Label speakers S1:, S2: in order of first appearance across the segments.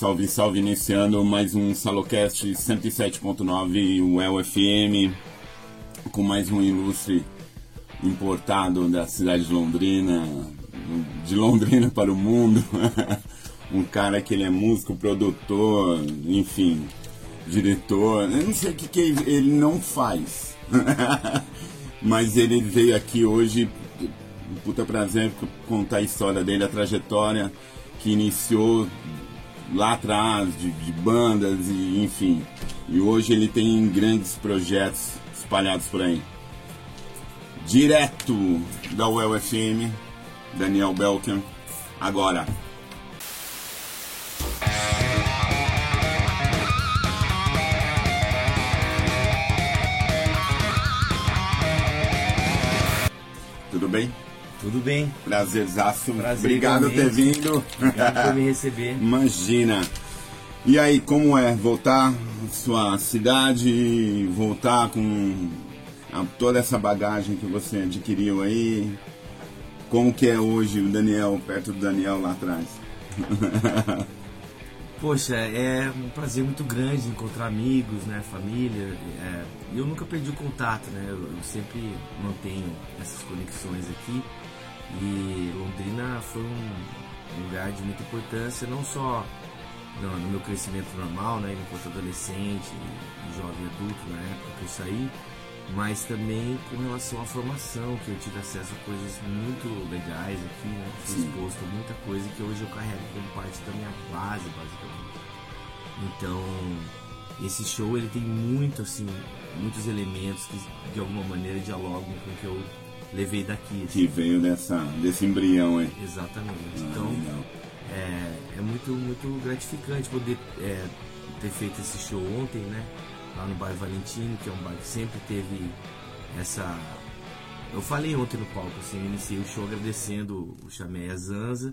S1: salve, salve, iniciando mais um Salocast 107.9 UEL FM, com mais um ilustre importado da cidade de Londrina, de Londrina para o mundo. um cara que ele é músico, produtor, enfim, diretor. Eu não sei o que, que ele não faz. Mas ele veio aqui hoje, puta prazer contar a história dele, a trajetória que iniciou lá atrás, de, de bandas e enfim. E hoje ele tem grandes projetos espalhados por aí. Direto da UEL-FM, Daniel Belker. Agora. Tudo bem?
S2: Tudo bem.
S1: Prazerzaço.
S2: Prazer
S1: Obrigado por ter vindo.
S2: Obrigado por me receber.
S1: Imagina. E aí, como é voltar à sua cidade, voltar com toda essa bagagem que você adquiriu aí? Como que é hoje o Daniel, perto do Daniel lá atrás?
S2: Poxa, é um prazer muito grande encontrar amigos, né, família. É, eu nunca perdi o contato, né? Eu, eu sempre mantenho essas conexões aqui. E Londrina foi um lugar de muita importância, não só no, no meu crescimento normal, né, enquanto adolescente e jovem adulto na época que eu saí, mas também com relação à formação, que eu tive acesso a coisas muito legais aqui, né? Fui exposto a muita coisa que hoje eu carrego como parte da minha base, basicamente. Então, esse show ele tem muito assim, muitos elementos que de alguma maneira dialogam com o que eu levei daqui. assim.
S1: Que veio dessa, desse embrião aí.
S2: Exatamente.
S1: Ah,
S2: Então, é, é muito, muito gratificante poder é, ter feito esse show ontem, né? Lá no bairro Valentino, que é um bairro que sempre teve essa. Eu falei ontem no palco, assim, eu iniciei o show agradecendo o Chamé a Zanza,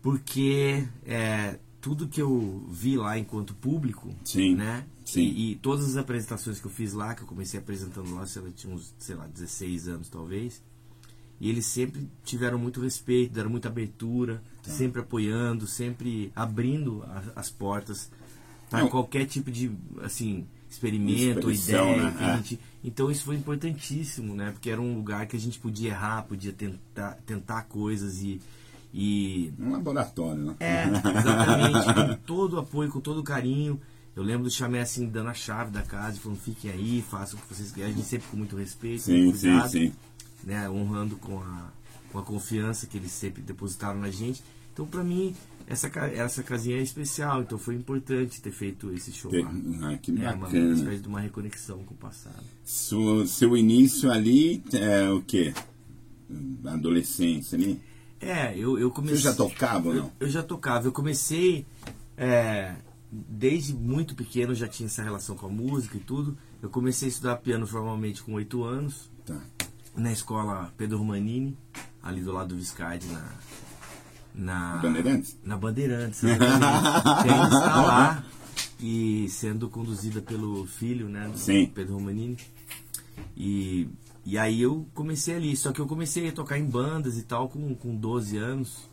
S2: porque é, tudo que eu vi lá enquanto público,
S1: Sim,
S2: né?
S1: sim.
S2: E, e todas as apresentações que eu fiz lá, que eu comecei apresentando lá, sei lá, tinha uns, sei lá, 16 anos talvez. E eles sempre tiveram muito respeito, deram muita abertura,
S1: Tá.
S2: sempre apoiando, sempre abrindo a- as portas para
S1: Não.
S2: qualquer tipo de assim experimento, ideia.
S1: né? É.
S2: gente- Então isso foi importantíssimo, né? Porque era um lugar que a gente podia errar, podia tentar, tentar coisas e, e
S1: Um laboratório, né?
S2: é, exatamente. com todo o apoio, com todo o carinho. Eu lembro do Chamé assim, dando a chave da casa e falando, fiquem aí, façam o que vocês querem. A gente sempre com muito respeito,
S1: Sim,
S2: muito
S1: sim,
S2: cuidado,
S1: sim.
S2: Né, honrando com a, com a confiança que eles sempre depositaram na gente. Então, pra mim, essa, essa casinha é especial. Então, foi importante ter feito esse show lá.
S1: Ah, que
S2: É uma, uma
S1: bacana.
S2: espécie de uma reconexão com o passado.
S1: Su- seu início ali é o quê? Adolescência ali?
S2: É, eu, eu comecei...
S1: Você já tocava não?
S2: Eu, eu já tocava. Eu comecei é, desde muito pequeno, já tinha essa relação com a música e tudo. Eu comecei a estudar piano formalmente com oito anos,
S1: Tá.
S2: na escola Pedro Romanini, ali do lado do Viscardi, na. Na
S1: Bandeirantes?
S2: Na Bandeirantes. que ainda está lá e sendo conduzida pelo filho, né? Do
S1: Sim.
S2: Pedro Romanini. E, e aí eu comecei ali, só que eu comecei a tocar em bandas e tal com, com 12 anos,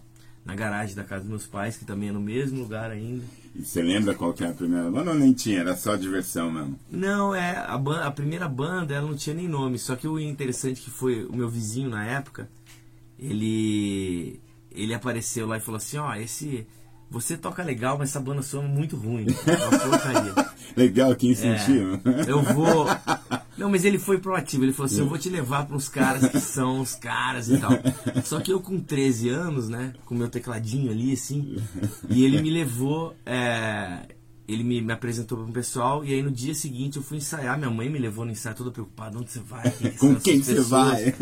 S2: na garagem da casa dos meus pais, que também é no mesmo lugar ainda.
S1: E você lembra qual que é a primeira banda ou nem tinha? Era só diversão mesmo.
S2: Não, é, a, a primeira banda ela não tinha nem nome, só que o interessante que foi o meu vizinho na época, ele ele apareceu lá e falou assim, ó, esse você toca legal, mas essa banda sua é muito ruim. É uma porcaria.
S1: Legal, que
S2: É,
S1: incentivo.
S2: eu vou. Não, mas ele foi proativo. Ele falou assim: eu vou te levar para uns caras que são os caras e tal. Só que eu, com 13 anos, né, com meu tecladinho ali, assim, e ele me levou. é, Ele me, me apresentou para um pessoal, e aí no dia seguinte eu fui ensaiar. Minha mãe me levou no ensaio toda preocupada: onde você vai? Quem que
S1: Com quem você
S2: pessoas?"
S1: vai?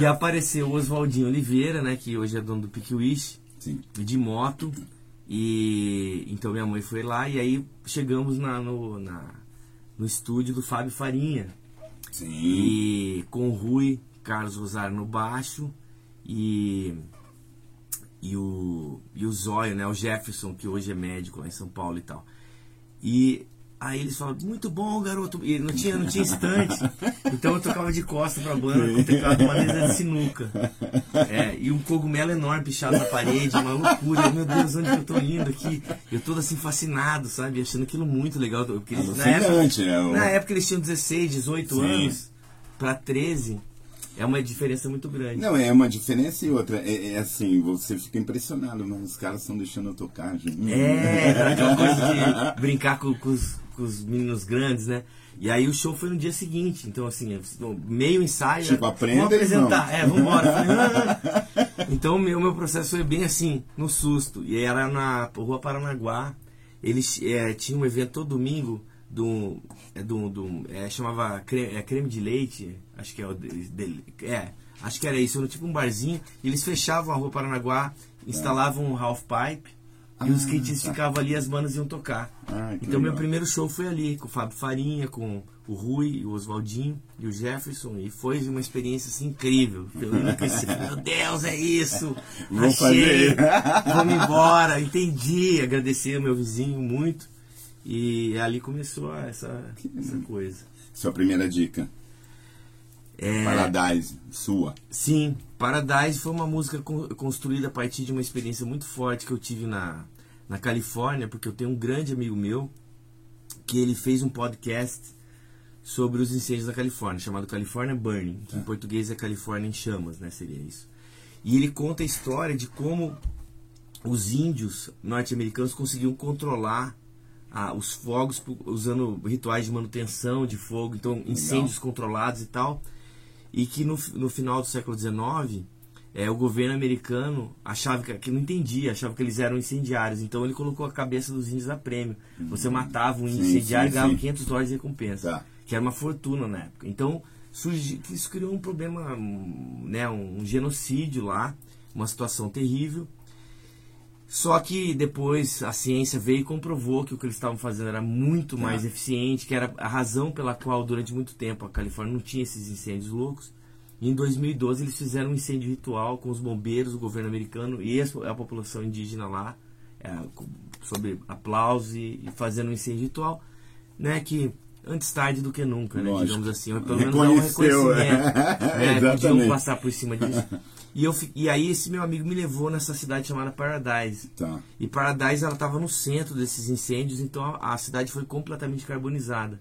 S2: E apareceu o Oswaldinho Oliveira, né, que hoje é dono do Pick Wish
S1: Sim.
S2: de moto. E então minha mãe foi lá e aí chegamos na, no, na, no estúdio do Fábio Farinha.
S1: Sim.
S2: E com o Rui Carlos Rosário no baixo e, e o, e o Zóio, né, o Jefferson, que hoje é médico lá em São Paulo e tal. E Aí eles falavam, muito bom, garoto. E não tinha, não tinha estante. Então eu tocava de costa pra banda com teclado de uma mesa de sinuca. É, e um cogumelo enorme pichado na parede, uma loucura. Meu Deus, onde que eu tô indo aqui? Eu todo assim fascinado, sabe? Achando aquilo muito legal. Porque eles, na, época,
S1: é o-
S2: na época eles tinham 16, 18
S1: Sim.
S2: anos pra 13. É uma diferença muito grande.
S1: Não, é uma diferença e outra. É, é assim, você fica impressionado, mas os caras estão deixando eu tocar, gente.
S2: É, aquela coisa de brincar com, com os, os meninos grandes, né? E aí o show foi no dia seguinte, então assim, meio ensaio.
S1: Tipo,
S2: é,
S1: aprenda
S2: Vamos apresentar,
S1: vamos.
S2: é, falei, "Ah". então o meu, meu processo foi bem assim, no susto. E era na Rua Paranaguá. Eles é, tinham um evento todo domingo do. É, do, do é, chamava creme, é, creme de leite, acho que é o de- dele. É, acho que era isso, era tipo um barzinho. E eles fechavam a Rua Paranaguá, instalavam um half pipe. E os
S1: Ah,
S2: kits
S1: tá.
S2: ficavam ali, as bandas iam tocar.
S1: Ah,
S2: então meu
S1: legal.
S2: primeiro show foi ali, com o Fábio Farinha, com o Rui, o Oswaldinho e o Jefferson. E foi uma experiência assim, incrível. Eu nunca. Meu Deus, é isso!
S1: Vou
S2: Achei!
S1: fazer.
S2: Vamos embora! Entendi! Agradecer ao meu vizinho muito. E ali começou essa, essa coisa.
S1: Sua primeira dica.
S2: É,
S1: Paradise, sua.
S2: Sim, Paradise foi uma música con- construída a partir de uma experiência muito forte que eu tive na, na Califórnia, porque eu tenho um grande amigo meu que ele fez um podcast sobre os incêndios da Califórnia, chamado California Burning, que em português é Califórnia em chamas, né, seria isso. E ele conta a história de como os índios norte-americanos conseguiam controlar ah, os fogos usando rituais de manutenção de fogo, então incêndios controlados e tal e que no, no final do século XIX é, o governo americano achava que, que não entendia, achava que eles eram incendiários, então ele colocou a cabeça dos índios a prêmio. Você matava um
S1: Sim,
S2: incendiário e ganhava
S1: sim.
S2: 500 dólares de recompensa,
S1: Tá.
S2: que era uma fortuna na época. Então surgi, que isso criou um problema, hum, né, um, genocídio lá, uma situação terrível. Só que depois a ciência veio e comprovou que o que eles estavam fazendo era muito mais eficiente, que era a razão pela qual durante muito tempo a Califórnia não tinha esses incêndios loucos. E em 2012 eles fizeram um incêndio ritual com os bombeiros, o governo americano e a população indígena lá, é, sobre aplauso e, fazendo um incêndio ritual, né, que antes tarde do que nunca, né, digamos assim, ou pelo menos dá um
S1: é.
S2: reconhecimento, né, podiam
S1: Exatamente.
S2: passar por cima disso. E, eu, e aí esse meu amigo me levou nessa cidade chamada Paradise.
S1: Tá.
S2: E Paradise ela estava no centro desses incêndios, então a, a cidade foi completamente carbonizada.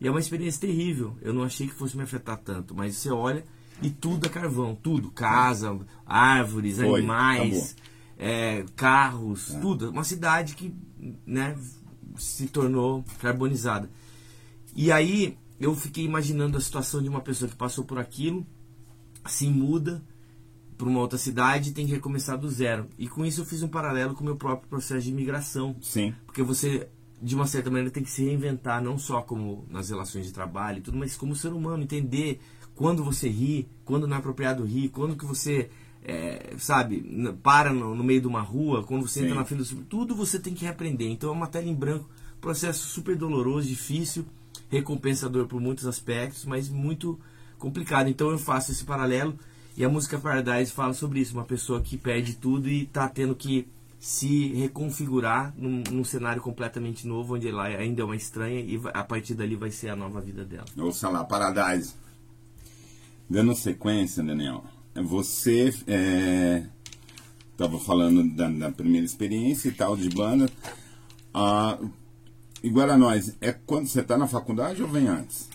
S2: E é uma experiência terrível. Eu não achei que fosse me afetar tanto, mas você olha e tudo é carvão, tudo, casa, árvores,
S1: Foi,
S2: animais, é, carros, tudo. Uma cidade que, né, se tornou carbonizada. E aí eu fiquei imaginando a situação de uma pessoa que passou por aquilo, se muda para uma outra cidade e tem que recomeçar do zero. E com isso eu fiz um paralelo com o meu próprio processo de imigração.
S1: Sim.
S2: Porque você, de uma certa maneira, tem que se reinventar, não só como nas relações de trabalho e tudo, mas como ser humano, entender quando você ri, quando não é apropriado rir, quando que você, é, sabe, para no, no meio de uma rua, quando você entra
S1: Sim.
S2: na fila do tudo você tem que reaprender. Então é uma tela em branco, processo super doloroso, difícil, recompensador por muitos aspectos, mas muito complicado. Então eu faço esse paralelo e a música Paradise fala sobre isso, uma pessoa que perde tudo e está tendo que se reconfigurar num, num cenário completamente novo, onde ela ainda é uma estranha e a partir dali vai ser a nova vida dela.
S1: Ouça lá, Paradise. Dando sequência, Daniel, você estava falando da, da primeira experiência e tal de banda. Ah, Iguaranóis, é quando você está na faculdade ou vem antes?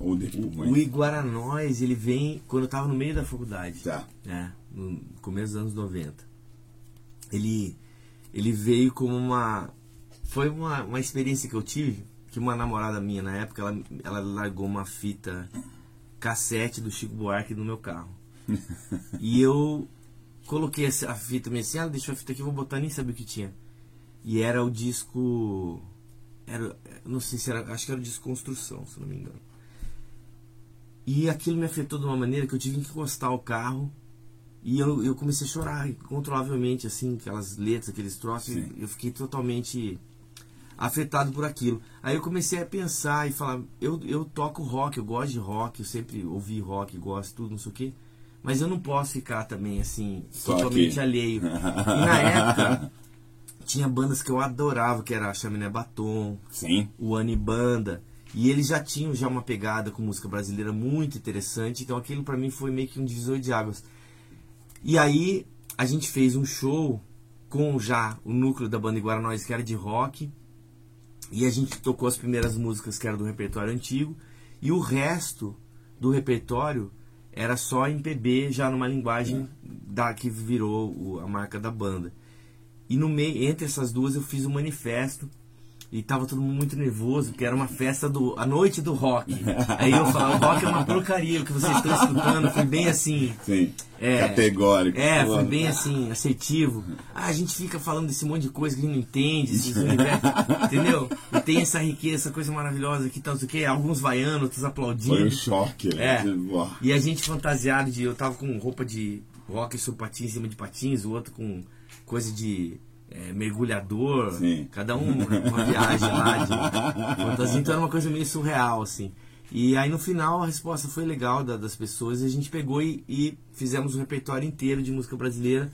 S1: Ou depois?
S2: O Iguaranóis, ele vem quando eu estava no meio da faculdade.
S1: Tá.
S2: né, no começo dos anos 90. Ele, ele veio como uma. Foi uma, uma experiência que eu tive, que uma namorada minha na época, ela, ela largou uma fita cassete do Chico Buarque no meu carro. e eu coloquei essa, a fita meio assim, ah, deixa a fita aqui, eu vou botar, nem sabia o que tinha. E era o disco. Era, não sei se era. Acho que era o disco Construção, se não me engano. E aquilo me afetou de uma maneira que eu tive que encostar o carro e eu, eu comecei a chorar incontrolavelmente, assim, aquelas letras, aqueles troços.
S1: Sim.
S2: e Eu fiquei totalmente afetado por aquilo. Aí eu comecei a pensar e falar: eu, eu toco rock, eu gosto de rock, eu sempre ouvi rock, gosto, tudo, não sei o quê. Mas eu não posso ficar também, assim,
S1: Só
S2: totalmente
S1: aqui.
S2: alheio. E na época, tinha bandas que eu adorava, que era a Chaminé Batom,
S1: Sim.
S2: o Anibanda. E eles já tinham já uma pegada com música brasileira muito interessante, então aquilo para mim foi meio que um divisor de águas. E aí a gente fez um show com já o núcleo da banda Iguaranóis, que era de rock, e a gente tocou as primeiras músicas que era do repertório antigo, e o resto do repertório era só MPB, já numa linguagem da que virou o- a marca da banda. E no meio, entre essas duas, eu fiz um manifesto. E tava todo mundo muito nervoso, porque era uma festa do. a noite do rock. Aí eu falava, o rock é uma porcaria, o que vocês estão escutando. Fui bem assim.
S1: Sim.
S2: É,
S1: Categórico.
S2: É, foi bem assim, assertivo. Ah, a gente fica falando desse monte de coisa que a gente não entende, esses universos, entendeu? E tem essa riqueza, essa coisa maravilhosa aqui, tal, não sei o quê. Alguns vaiando, outros aplaudindo.
S1: Foi um choque.
S2: É.
S1: né? Uau.
S2: E a gente fantasiado de. Eu tava com roupa de rock sobre patins em cima de patins, o outro com coisa de é, mergulhador.
S1: Sim.
S2: Cada um uma viagem lá de fantasia. Então era uma coisa meio surreal, assim. E aí no final a resposta foi legal da- das pessoas e a gente pegou e, e fizemos um repertório inteiro de música brasileira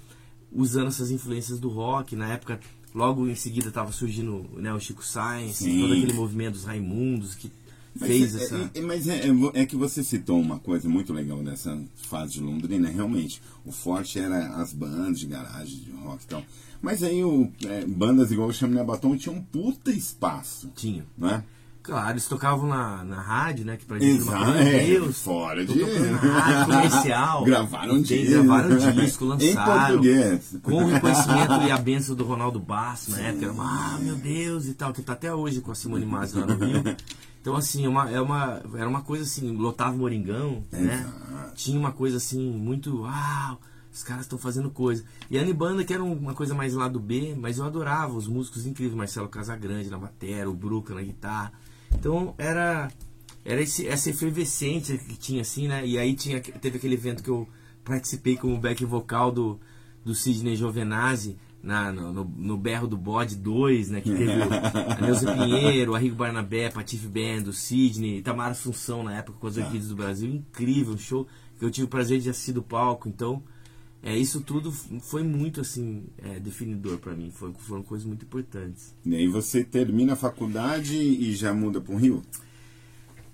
S2: usando essas influências do rock. Na época, logo em seguida estava surgindo né, o Chico Sainz,
S1: Sim.
S2: todo aquele movimento dos Raimundos que
S1: Mas,
S2: fez
S1: é,
S2: essa.
S1: é- é- mas é, é é que você citou uma coisa muito legal dessa fase de Londrina. Realmente, o forte era as bandas de garagem, de rock e tal. Mas aí o, é, bandas igual o Chaminé Batom tinham um puta espaço,
S2: Tinha.
S1: não é?
S2: Claro, eles tocavam na, na rádio, né? Que pra gente uma
S1: Exato,
S2: coisa,
S1: é,
S2: Deus,
S1: fora de-
S2: rádio comercial.
S1: Gravaram disco.
S2: Gravaram disco,
S1: Em
S2: lançaram.
S1: português.
S2: Com o reconhecimento e a benção do Ronaldo Basso na época. Era uma, ah, meu Deus e tal, que tá até hoje com a Simone Masi lá no Rio. Então, assim, é uma, é uma, era uma coisa assim, lotava o Moringão, né?
S1: Exato.
S2: Tinha uma coisa assim, muito, uau, os caras estão fazendo coisa. E a Anibanda, que era um- uma coisa mais lá do B, mas eu adorava os músicos incríveis, Marcelo Casagrande na bateria, o Bruca na guitarra. Então, era era esse, essa efervescência que tinha assim, né? E aí tinha, teve aquele evento que eu participei como back vocal do, do Sidney Giovenazzi na, no, no, no Berro do Bode 2, né? Que teve o- a Neuza Pinheiro, a Rigo Barnabé, Patife Band, o Sidney, Tamara Assunção na época com as Orquídeas do Brasil. Incrível, um show que eu tive o prazer de assistir do palco. Então, é, isso tudo foi muito assim é, definidor para mim. Foi, foram coisas muito importantes.
S1: E aí você termina a faculdade e já muda para o Rio?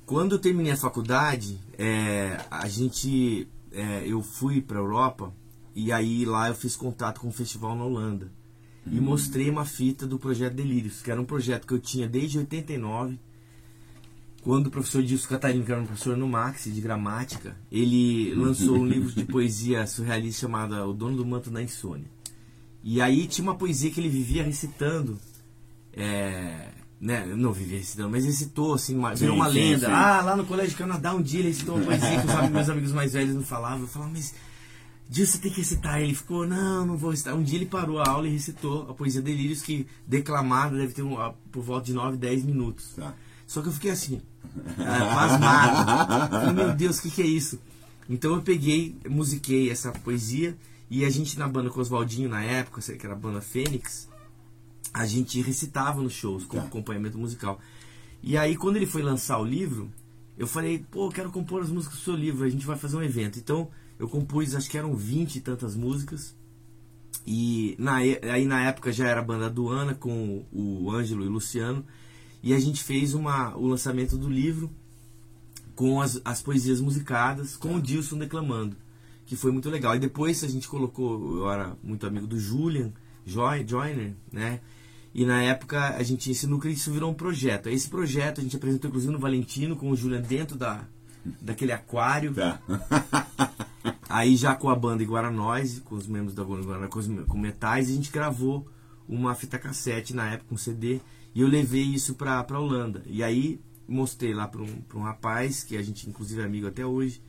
S2: Quando eu terminei a faculdade, é, a gente, é, eu fui para Europa e aí lá eu fiz contato com um festival na Holanda e mostrei uma fita do projeto Delírios, que era um projeto que eu tinha desde 89, quando o professor Dilson Catarino, que era um professor no Maxi de gramática, ele lançou um livro de poesia surrealista chamado O Dono do Manto da Insônia. E aí tinha uma poesia que ele vivia recitando é, né, não vivia recitando, mas recitou, assim, uma, virou uma
S1: sim,
S2: lenda.
S1: sim.
S2: Ah, lá no Colégio Canadá, um dia ele recitou uma poesia que os meus amigos mais velhos não falavam. Eu falava, mas você tem que recitar. Ele ficou, não, não vou recitar. Um dia ele parou a aula e recitou a poesia Delírios, que declamada deve ter um, por volta de 9, 10 minutos.
S1: Tá.
S2: Só que eu fiquei assim, pasmado. Falei, meu Deus, o que, que é isso? Então eu peguei, musiquei essa poesia e a gente na banda com Oswaldinho na época, que era a banda Fênix, a gente recitava nos shows com
S1: Tá.
S2: acompanhamento musical. E aí quando ele foi lançar o livro, eu falei, pô, eu quero compor as músicas do seu livro, a gente vai fazer um evento. Então eu compus, acho que eram 20 e tantas músicas. E na, aí na época já era a banda do Ana com o Ângelo e o Luciano. E a gente fez uma, o lançamento do livro com as, as poesias musicadas, com o Dilson declamando, que foi muito legal. E depois a gente colocou, eu era muito amigo do Julian Joy, Joyner, né? E na época a gente esse núcleo isso virou um projeto. Esse projeto a gente apresentou inclusive no Valentino com o Julian dentro da daquele aquário.
S1: Tá.
S2: Aí já com a banda Iguaranóis, com os membros da banda Iguaranóis, com, os- com metais, a gente gravou uma fita cassete na época, um CD, e eu levei isso pra, pra Holanda. E aí mostrei lá pra um, pra um rapaz, que a gente inclusive é amigo até hoje,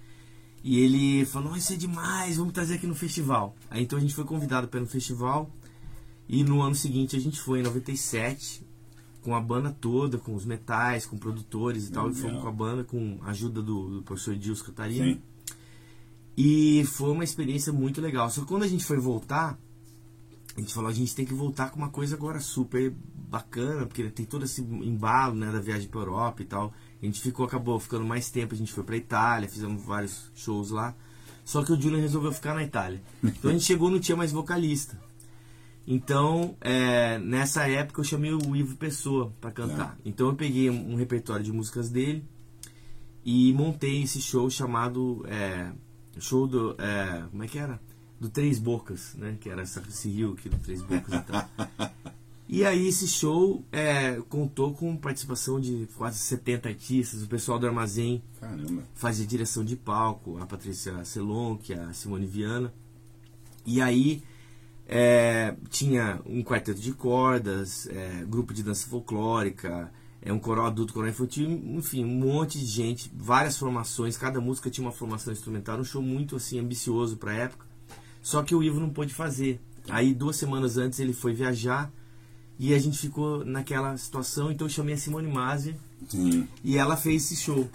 S2: e ele falou, "Nossa, isso é demais, vamos trazer aqui no festival. Aí então a gente foi convidado para ir no festival, e no ano seguinte a gente foi, em 97, com a banda toda, com os metais, com produtores e tal, e
S1: Legal.
S2: fomos com a banda, com a ajuda do, do professor Dilson Catarina.
S1: Sim.
S2: E foi uma experiência muito legal. Só que quando a gente foi voltar, a gente falou, a gente tem que voltar com uma coisa agora super bacana, porque tem todo esse embalo né, da viagem para Europa e tal. A gente ficou, acabou ficando mais tempo, a gente foi para Itália, fizemos vários shows lá. Só que o Julian resolveu ficar na Itália. Então a gente chegou não tinha mais vocalista. Então, é, nessa época eu chamei o Ivo Pessoa para cantar. Então eu peguei um, um, repertório de músicas dele e montei esse show chamado é, show do é, como é que era? Do Três Bocas, né? Que era esse rio aqui do Três Bocas e tal. E aí esse show é, contou com participação de quase 70 artistas, o pessoal do Armazém
S1: Caramba.
S2: fazia direção de palco, a Patrícia Selonque, a Simone Viana. E aí é, tinha um quarteto de cordas, é, grupo de dança folclórica, é um coral adulto, coral infantil, enfim, um monte de gente, várias formações, cada música tinha uma formação instrumental, um show muito assim ambicioso para a época. Só que o Ivo não pôde fazer. Aí duas semanas antes ele foi viajar e a gente ficou naquela situação, então eu chamei a Simone Masi e ela fez esse show.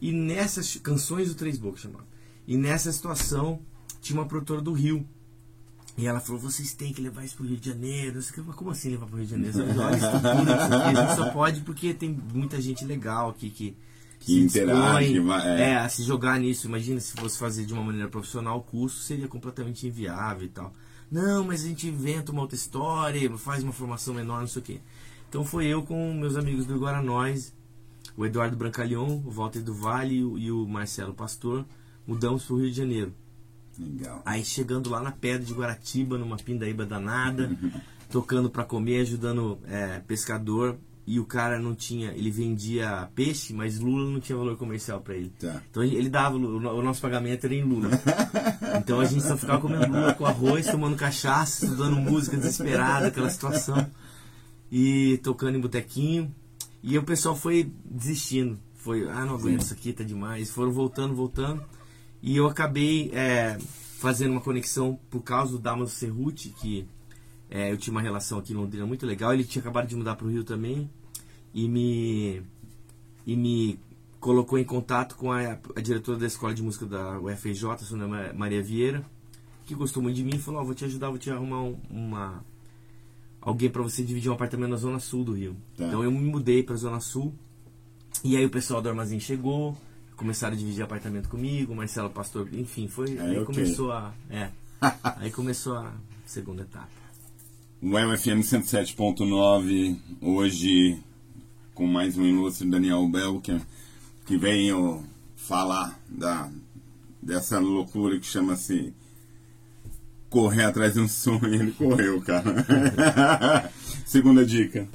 S2: E nessas canções do Três Bocas chamava. E nessa situação tinha uma produtora do Rio. E ela falou, vocês têm que levar isso pro Rio de Janeiro. Eu falei, como assim levar pro Rio de Janeiro? Olha a A gente só pode porque tem muita gente legal aqui que,
S1: que interage,
S2: é. é, se jogar nisso. Imagina se fosse fazer de uma maneira profissional, o custo seria completamente inviável e tal. Não, mas a gente inventa uma outra história, faz uma formação menor, não sei o quê. Então foi eu com meus amigos do Guaranóis, o Eduardo Brancalhon, o Walter do Vale e o Marcelo Pastor, mudamos para o Rio de Janeiro.
S1: Legal.
S2: Aí chegando lá na pedra de Guaratiba, numa pindaíba danada, tocando para comer, ajudando é, pescador, e o cara não tinha, ele vendia peixe, mas Lula não tinha valor comercial para ele.
S1: Tá.
S2: Então ele dava, o nosso pagamento era em Lula. então a gente só ficava comendo Lula com arroz, tomando cachaça, estudando música desesperada, aquela situação. E tocando em botequinho. E o pessoal foi desistindo. Foi, ah, não aguento, isso aqui tá demais. Foram voltando, voltando. E eu acabei é, fazendo uma conexão por causa do Damas Cerruti, que é, eu tinha uma relação aqui em Londrina muito legal. Ele tinha acabado de mudar para o Rio também e me e me colocou em contato com a, a diretora da escola de música da UFJ, a Sônia Maria Vieira, que gostou muito de mim e falou: oh, "Vou te ajudar, vou te arrumar um, uma alguém para você dividir um apartamento na zona sul do Rio". Tá. Então eu me mudei para a zona sul. E aí o pessoal do armazém chegou, começaram a dividir apartamento comigo, Marcelo Pastor, enfim, foi
S1: aí,
S2: aí começou a é, aí começou a segunda etapa.
S1: O MFM 107.9, hoje com mais um ilustre Daniel Belker, que veio falar da, dessa loucura que chama-se correr atrás de um sonho. Ele correu, cara. Segunda dica.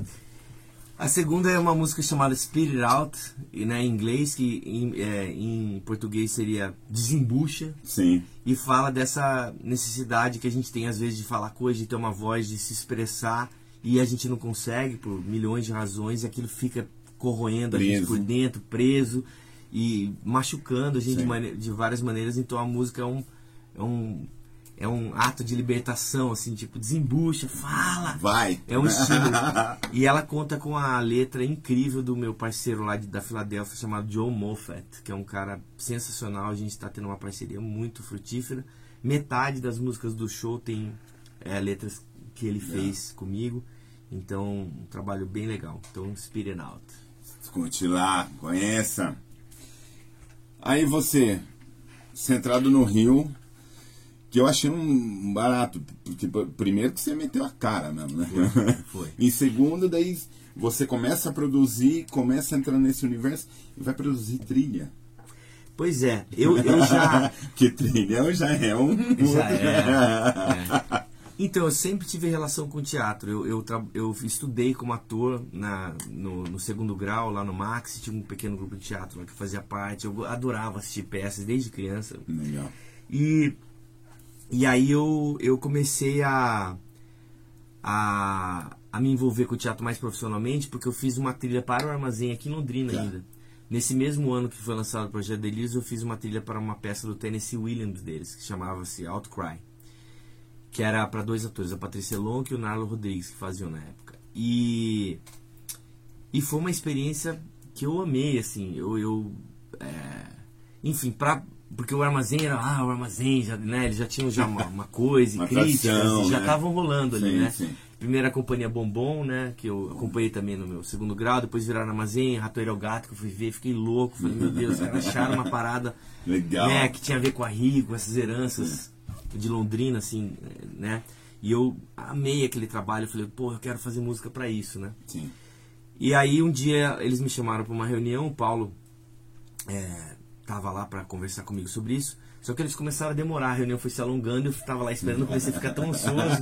S2: A segunda é uma música chamada Spirit Out, né, em inglês, que em, é, em português seria Desembucha.
S1: Sim.
S2: E fala dessa necessidade que a gente tem às vezes de falar coisas, de ter uma voz, de se expressar, e a gente não consegue por milhões de razões, e aquilo fica corroendo preso. a gente por dentro, preso e machucando a gente de, de, várias maneiras. Então a música é um, é um é um ato de libertação, assim, tipo, desembucha, fala.
S1: Vai.
S2: É um estímulo. e ela conta com a letra incrível do meu parceiro lá de, da Filadélfia, chamado Joe Moffat, que é um cara sensacional. A gente está tendo uma parceria muito frutífera. Metade das músicas do show tem é, letras que ele fez comigo. Então, um trabalho bem legal. Então, Spirit Out.
S1: Escute lá, conheça. Aí você, centrado no Rio, que eu achei um barato. Porque, primeiro que você meteu a cara mesmo, né?
S2: Foi. foi.
S1: em segundo, daí você começa a produzir, começa a entrar nesse universo e vai produzir trilha.
S2: Pois é, eu, eu já.
S1: que trilha já é um.
S2: Já é. é. Então, eu sempre tive relação com teatro. Eu, eu, eu estudei como ator na, no, no, segundo grau, lá no Max. Tinha um pequeno grupo de teatro lá que fazia parte. Eu adorava assistir peças desde criança.
S1: Legal.
S2: E e aí eu, eu comecei a, a, a me envolver com o teatro mais profissionalmente, porque eu fiz uma trilha para o Armazém aqui em Londrina tá. ainda. Nesse mesmo ano que foi lançado o Projeto Delírios, eu fiz uma trilha para uma peça do Tennessee Williams deles, que chamava-se Outcry. Que era para dois atores, a Patrícia Lonk e o Narlo Rodrigues, que faziam na época. E, e foi uma experiência que eu amei, assim. Eu, eu é, enfim, para porque o armazém era, ah, o armazém, já, né, eles já tinham já uma, uma coisa, uma críticas, já estavam né? rolando ali, sim, né? Sim. Primeiro a companhia Bombom, né, que eu acompanhei também no meu segundo grau, depois viraram armazém, Ratoeiro ao Gato, que eu fui ver, fiquei louco, falei, meu Deus, acharam uma parada
S1: Legal.
S2: Né, que tinha a ver com a Rio, com essas heranças de Londrina, assim, né? E eu amei aquele trabalho, eu falei, pô, eu quero fazer música para isso, né?
S1: Sim.
S2: E aí um dia eles me chamaram para uma reunião, o Paulo é, tava lá para conversar comigo sobre isso. Só que eles começaram a demorar, a reunião foi se alongando, eu tava lá esperando, eu comecei a ficar tão ansioso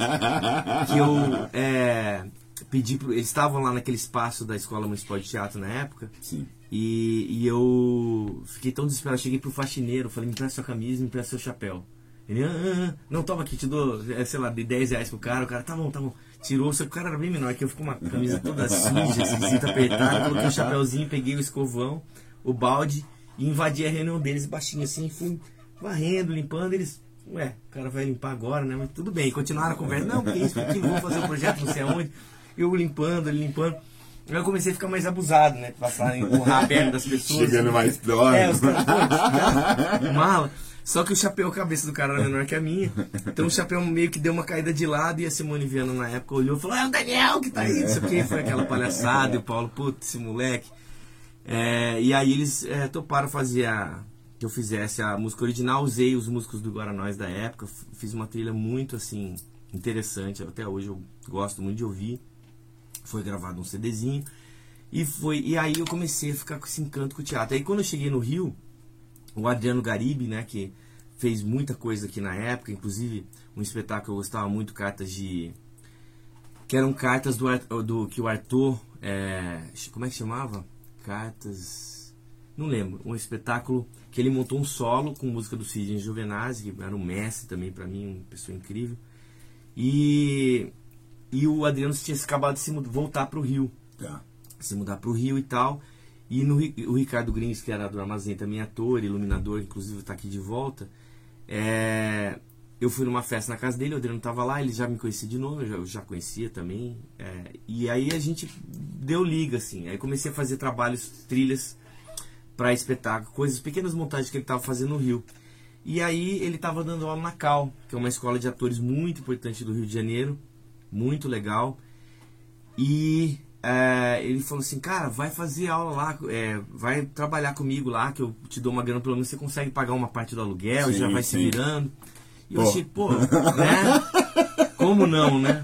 S2: que eu é, pedi pro, eles estavam lá naquele espaço da Escola Municipal de Teatro na época.
S1: Sim.
S2: E, e eu fiquei tão desesperado, cheguei pro faxineiro, falei, me empresta sua camisa, me empresta seu chapéu. Ele, ah, ah, ah, não, toma aqui, te dou, é, sei lá, de 10 reais pro cara, o cara, tá bom, tá bom. Tirou, só que o cara era bem menor, que eu fico com uma camisa toda suja, esquisita, apertada, coloquei o chapéuzinho, peguei o escovão, o balde, e invadi a reunião deles baixinho assim, fui varrendo, limpando, eles, ué, o cara vai limpar agora, né? Mas tudo bem, continuaram a conversa, não, porque isso aqui, vamos fazer um projeto não sei aonde. Eu limpando, ele limpando. Eu comecei a ficar mais abusado, né? Passar, empurrar perto das pessoas.
S1: Chegando mais próximo.
S2: É, os pô, mala. Só que o chapéu, a cabeça do cara era menor que a minha. Então o chapéu meio que deu uma caída de lado e a Simone Viana na época olhou e falou: É o Daniel que tá aí, não sei o que. Foi aquela palhaçada e o Paulo, putz, esse moleque. É, e aí eles é, toparam fazer a. Que eu fizesse a música original, usei os músicos do Guaranóis da época, fiz uma trilha muito assim interessante, até hoje eu gosto muito de ouvir. Foi gravado um CDzinho. E foi e aí eu comecei a ficar com esse encanto com o teatro. Aí quando eu cheguei no Rio, o Adriano Garibe, né, que fez muita coisa aqui na época, inclusive um espetáculo que eu gostava muito, cartas de que eram cartas do, do que o Arthur, é, como é que chamava? Cartas, não lembro, um espetáculo que ele montou um solo com música do Sidney Giovenazzi, que era um mestre também para mim, uma pessoa incrível. E e o Adriano tinha acabado de se voltar para o Rio.
S1: Tá.
S2: Se mudar para o Rio e tal. E no, o Ricardo Grins, que era do Armazém, também ator, iluminador, inclusive está aqui de volta. É, eu fui numa festa na casa dele, o Adriano estava lá, ele já me conhecia de novo, eu já, eu já conhecia também. É, e aí a gente deu liga, assim. Aí comecei a fazer trabalhos, trilhas para espetáculo, coisas, pequenas montagens que ele estava fazendo no Rio. E aí ele estava dando aula na Cal, que é uma escola de atores muito importante do Rio de Janeiro, muito legal. E é, ele falou assim, cara, vai fazer aula lá, é, vai trabalhar comigo lá, que eu te dou uma grana, pelo menos você consegue pagar uma parte do aluguel, sim, já vai sim. se virando. E eu achei, pô, né? Como não, né?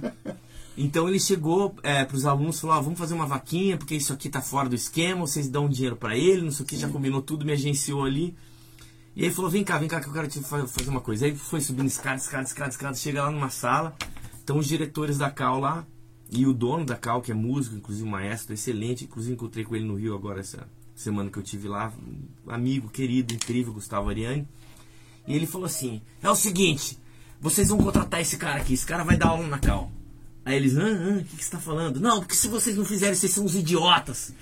S2: Então ele chegou é, para os alunos e falou: ah, vamos fazer uma vaquinha, porque isso aqui tá fora do esquema, vocês dão dinheiro para ele, não sei o que, já combinou tudo, me agenciou ali. E aí falou: vem cá, vem cá que eu quero te fazer uma coisa. Aí foi subindo escada, escada, escada, escada, chega lá numa sala, estão os diretores da Cal lá, e o dono da Cal, que é músico, inclusive maestro, excelente, inclusive encontrei com ele no Rio agora essa semana que eu tive lá, um amigo querido, incrível, Gustavo Ariane. E ele falou assim: "É o seguinte, vocês vão contratar esse cara aqui, esse cara vai dar aula na Cal". Aí eles, ah, ah, o que, que você está falando? Não, porque se vocês não fizerem, vocês são uns idiotas.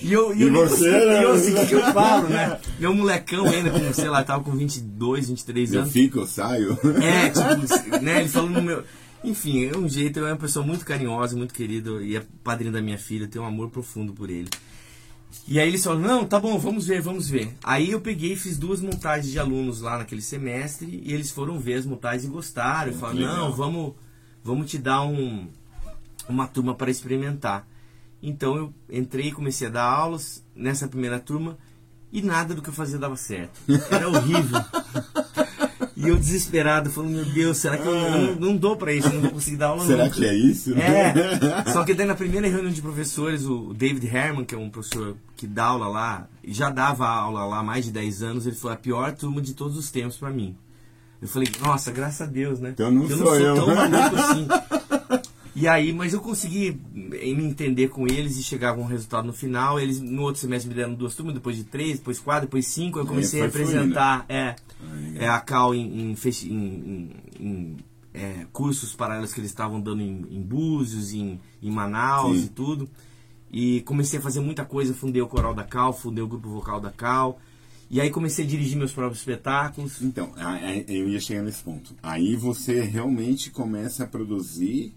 S2: e eu, e eu, e você, né? eu, assim, o que, eu falo, né? Meu molecão ainda, com, sei lá, tava com 22, 23 anos.
S1: Eu fico, eu saio.
S2: É, tipo, né? Ele falou no meu. Enfim, é um jeito, é uma pessoa muito carinhosa, muito querida e é padrinho da minha filha, tenho um amor profundo por ele. E aí eles falaram, não, tá bom, vamos ver, vamos ver. Aí eu peguei e fiz duas montagens de alunos lá naquele semestre e eles foram ver as montagens e gostaram. Falaram, não, vamos, vamos te dar um, uma turma para experimentar. Então eu entrei e comecei a dar aulas nessa primeira turma e nada do que eu fazia dava certo. Era horrível. E eu desesperado, falando, meu Deus, será que eu não, não dou pra isso? Não vou conseguir dar aula
S1: Será
S2: nunca.
S1: que é isso?
S2: É. Só que daí na primeira reunião de professores, o David Herman, que é um professor que dá aula lá, e já dava aula lá há mais de 10 anos, ele falou, a pior turma de todos os tempos pra mim. Eu falei, nossa, graças a Deus, né?
S1: Então não eu sou não sou eu. tão
S2: maluco assim. E aí, mas eu consegui me entender com eles e chegar com um resultado no final. Eles no outro semestre me deram duas turmas, depois de três, depois quatro, depois cinco. Eu comecei a apresentar é, é, a Cal em, em, em, em é, cursos paralelos que eles estavam dando em, em Búzios, em, em Manaus Sim. e tudo. E comecei a fazer muita coisa. Fundei o coral da Cal, fundei o grupo vocal da Cal. E aí comecei a dirigir meus próprios espetáculos.
S1: Então, eu ia chegar nesse ponto. Aí você realmente começa a produzir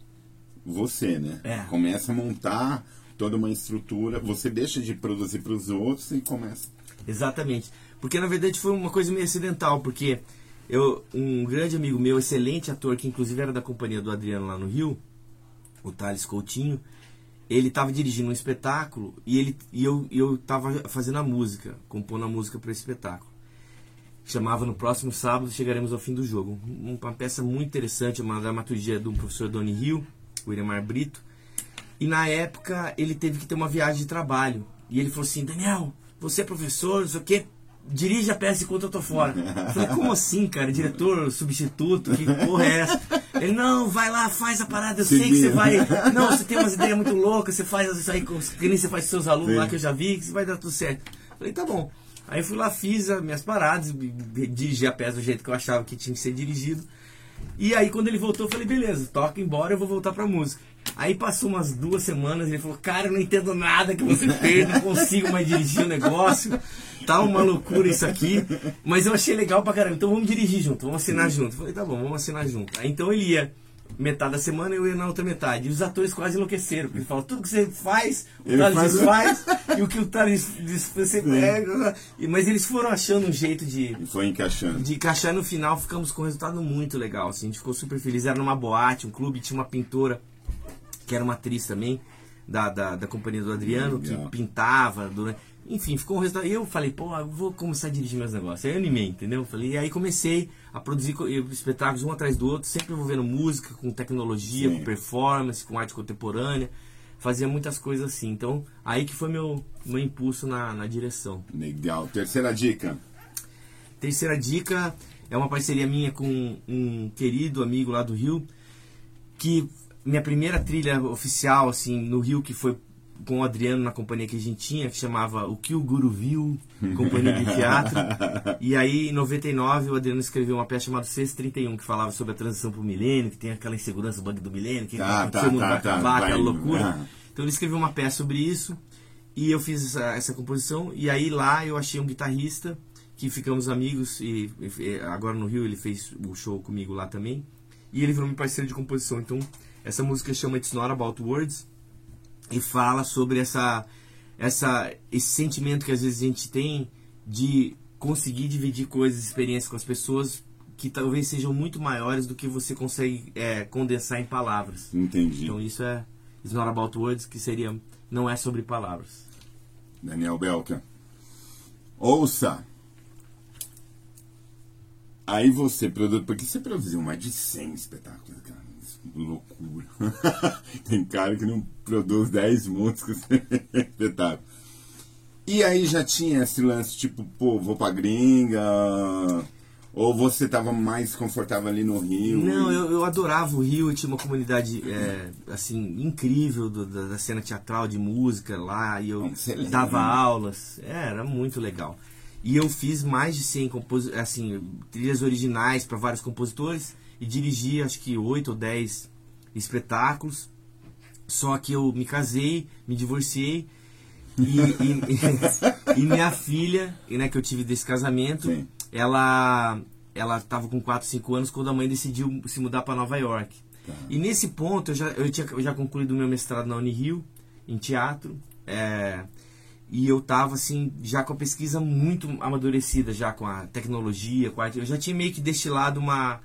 S1: você, né?
S2: É.
S1: Começa a montar toda uma estrutura, você deixa de produzir para os outros e começa.
S2: Exatamente. Porque na verdade foi uma coisa meio acidental, porque eu, um grande amigo meu, excelente ator, que inclusive era da companhia do Adriano lá no Rio, o Thales Coutinho, ele estava dirigindo um espetáculo e ele e eu eu estava fazendo a música, compondo a música para esse espetáculo. chamava No Próximo Sábado Chegaremos ao Fim do Jogo. Uma peça muito interessante, uma dramaturgia do professor Doni Hill, o Iremar Brito. E na época ele teve que ter uma viagem de trabalho. E ele falou assim: Daniel, você é professor, não sei o quê, dirige a peça enquanto eu tô fora. Eu falei, como assim, cara? Diretor, substituto, que porra é essa? Ele, não, vai lá, faz a parada, eu sei que você vai. Não, você tem umas ideias muito loucas, você faz isso aí, que nem você faz com seus alunos Sim. lá que eu já vi, que vai dar tudo certo. Eu falei, tá bom. Aí fui lá, fiz as minhas paradas, dirigi a peça do jeito que eu achava que tinha que ser dirigido. E aí quando ele voltou, eu falei, beleza, toca embora, eu vou voltar pra música. Aí passou umas duas semanas ele falou, cara, eu não entendo nada que você fez, não consigo mais dirigir o negócio, tá uma loucura isso aqui. Mas eu achei legal pra caramba, então vamos dirigir junto, vamos assinar junto. Eu falei, tá bom, vamos assinar junto. Aí então ele ia metade da semana eu ia na outra metade. E os atores quase enlouqueceram, porque ele fala, tudo que você faz, o ele Thales faz, faz e o que o Thales diz, você pega. Mas eles foram achando um jeito de.
S1: E foi encaixando.
S2: De encaixar no final, ficamos com um resultado muito legal. Assim, a gente ficou super feliz. Era numa boate, um clube, tinha uma pintora que era uma atriz também, da, da, da companhia do Adriano, que pintava. Durante... Enfim, ficou um resultado. Eu falei, pô, eu vou começar a dirigir meus negócios. Aí eu animei, entendeu? Falei, e aí comecei a produzir espetáculos um atrás do outro, sempre envolvendo música, com tecnologia, Sim. com performance, com arte contemporânea. Fazia muitas coisas assim. Então, aí que foi meu, meu impulso na, na direção.
S1: Legal. Terceira dica.
S2: Terceira dica é uma parceria minha com um querido amigo lá do Rio, que minha primeira trilha oficial, assim, no Rio, que foi com o Adriano na companhia que a gente tinha, que chamava O Que o Guru Viu, companhia de teatro. e aí, em 99, o Adriano escreveu uma peça chamada 631, que falava sobre a transição para o milênio, que tem aquela insegurança, o bug do milênio, que
S1: tá, tá, mundo tá, vai acabar,
S2: tá, aquela loucura. Ah. Então ele escreveu uma peça sobre isso, e eu fiz essa, essa composição, e aí lá eu achei um guitarrista, que ficamos amigos, e, e agora no Rio ele fez o show comigo lá também, e ele virou meu parceiro de composição, então essa música chama It's Not About Words e fala sobre essa, essa, esse sentimento que às vezes a gente tem de conseguir dividir coisas, experiências com as pessoas que talvez sejam muito maiores do que você consegue é, condensar em palavras.
S1: Entendi.
S2: Então isso é It's Not About Words, que seria não é sobre palavras.
S1: Daniel Belka. Ouça. Aí você produz, porque você produziu mais de 100 espetáculos, cara loucura. Tem cara que não produz 10 músicas. Espetáculo. E aí já tinha esse lance, tipo, pô, vou pra gringa. Ou você tava mais confortável ali no Rio?
S2: Não, eu, eu adorava o Rio, tinha uma comunidade, é, assim, incrível do, da, da, cena teatral, de música lá, e eu dava aulas, é, era muito legal. E eu fiz mais de 100 assim, trilhas originais para vários compositores, e dirigi acho que oito ou dez espetáculos. Só que eu me casei, me divorciei e, e, e, minha filha, né, que eu tive desse casamento, Sim. ela ela estava com 4, 5 anos quando a mãe decidiu se mudar para Nova York. Tá. E nesse ponto eu já, eu tinha eu já concluído o meu mestrado na Unirio, em teatro. É, e eu tava assim, já com a pesquisa muito amadurecida, já com a tecnologia, com a. Eu já tinha meio que destilado uma,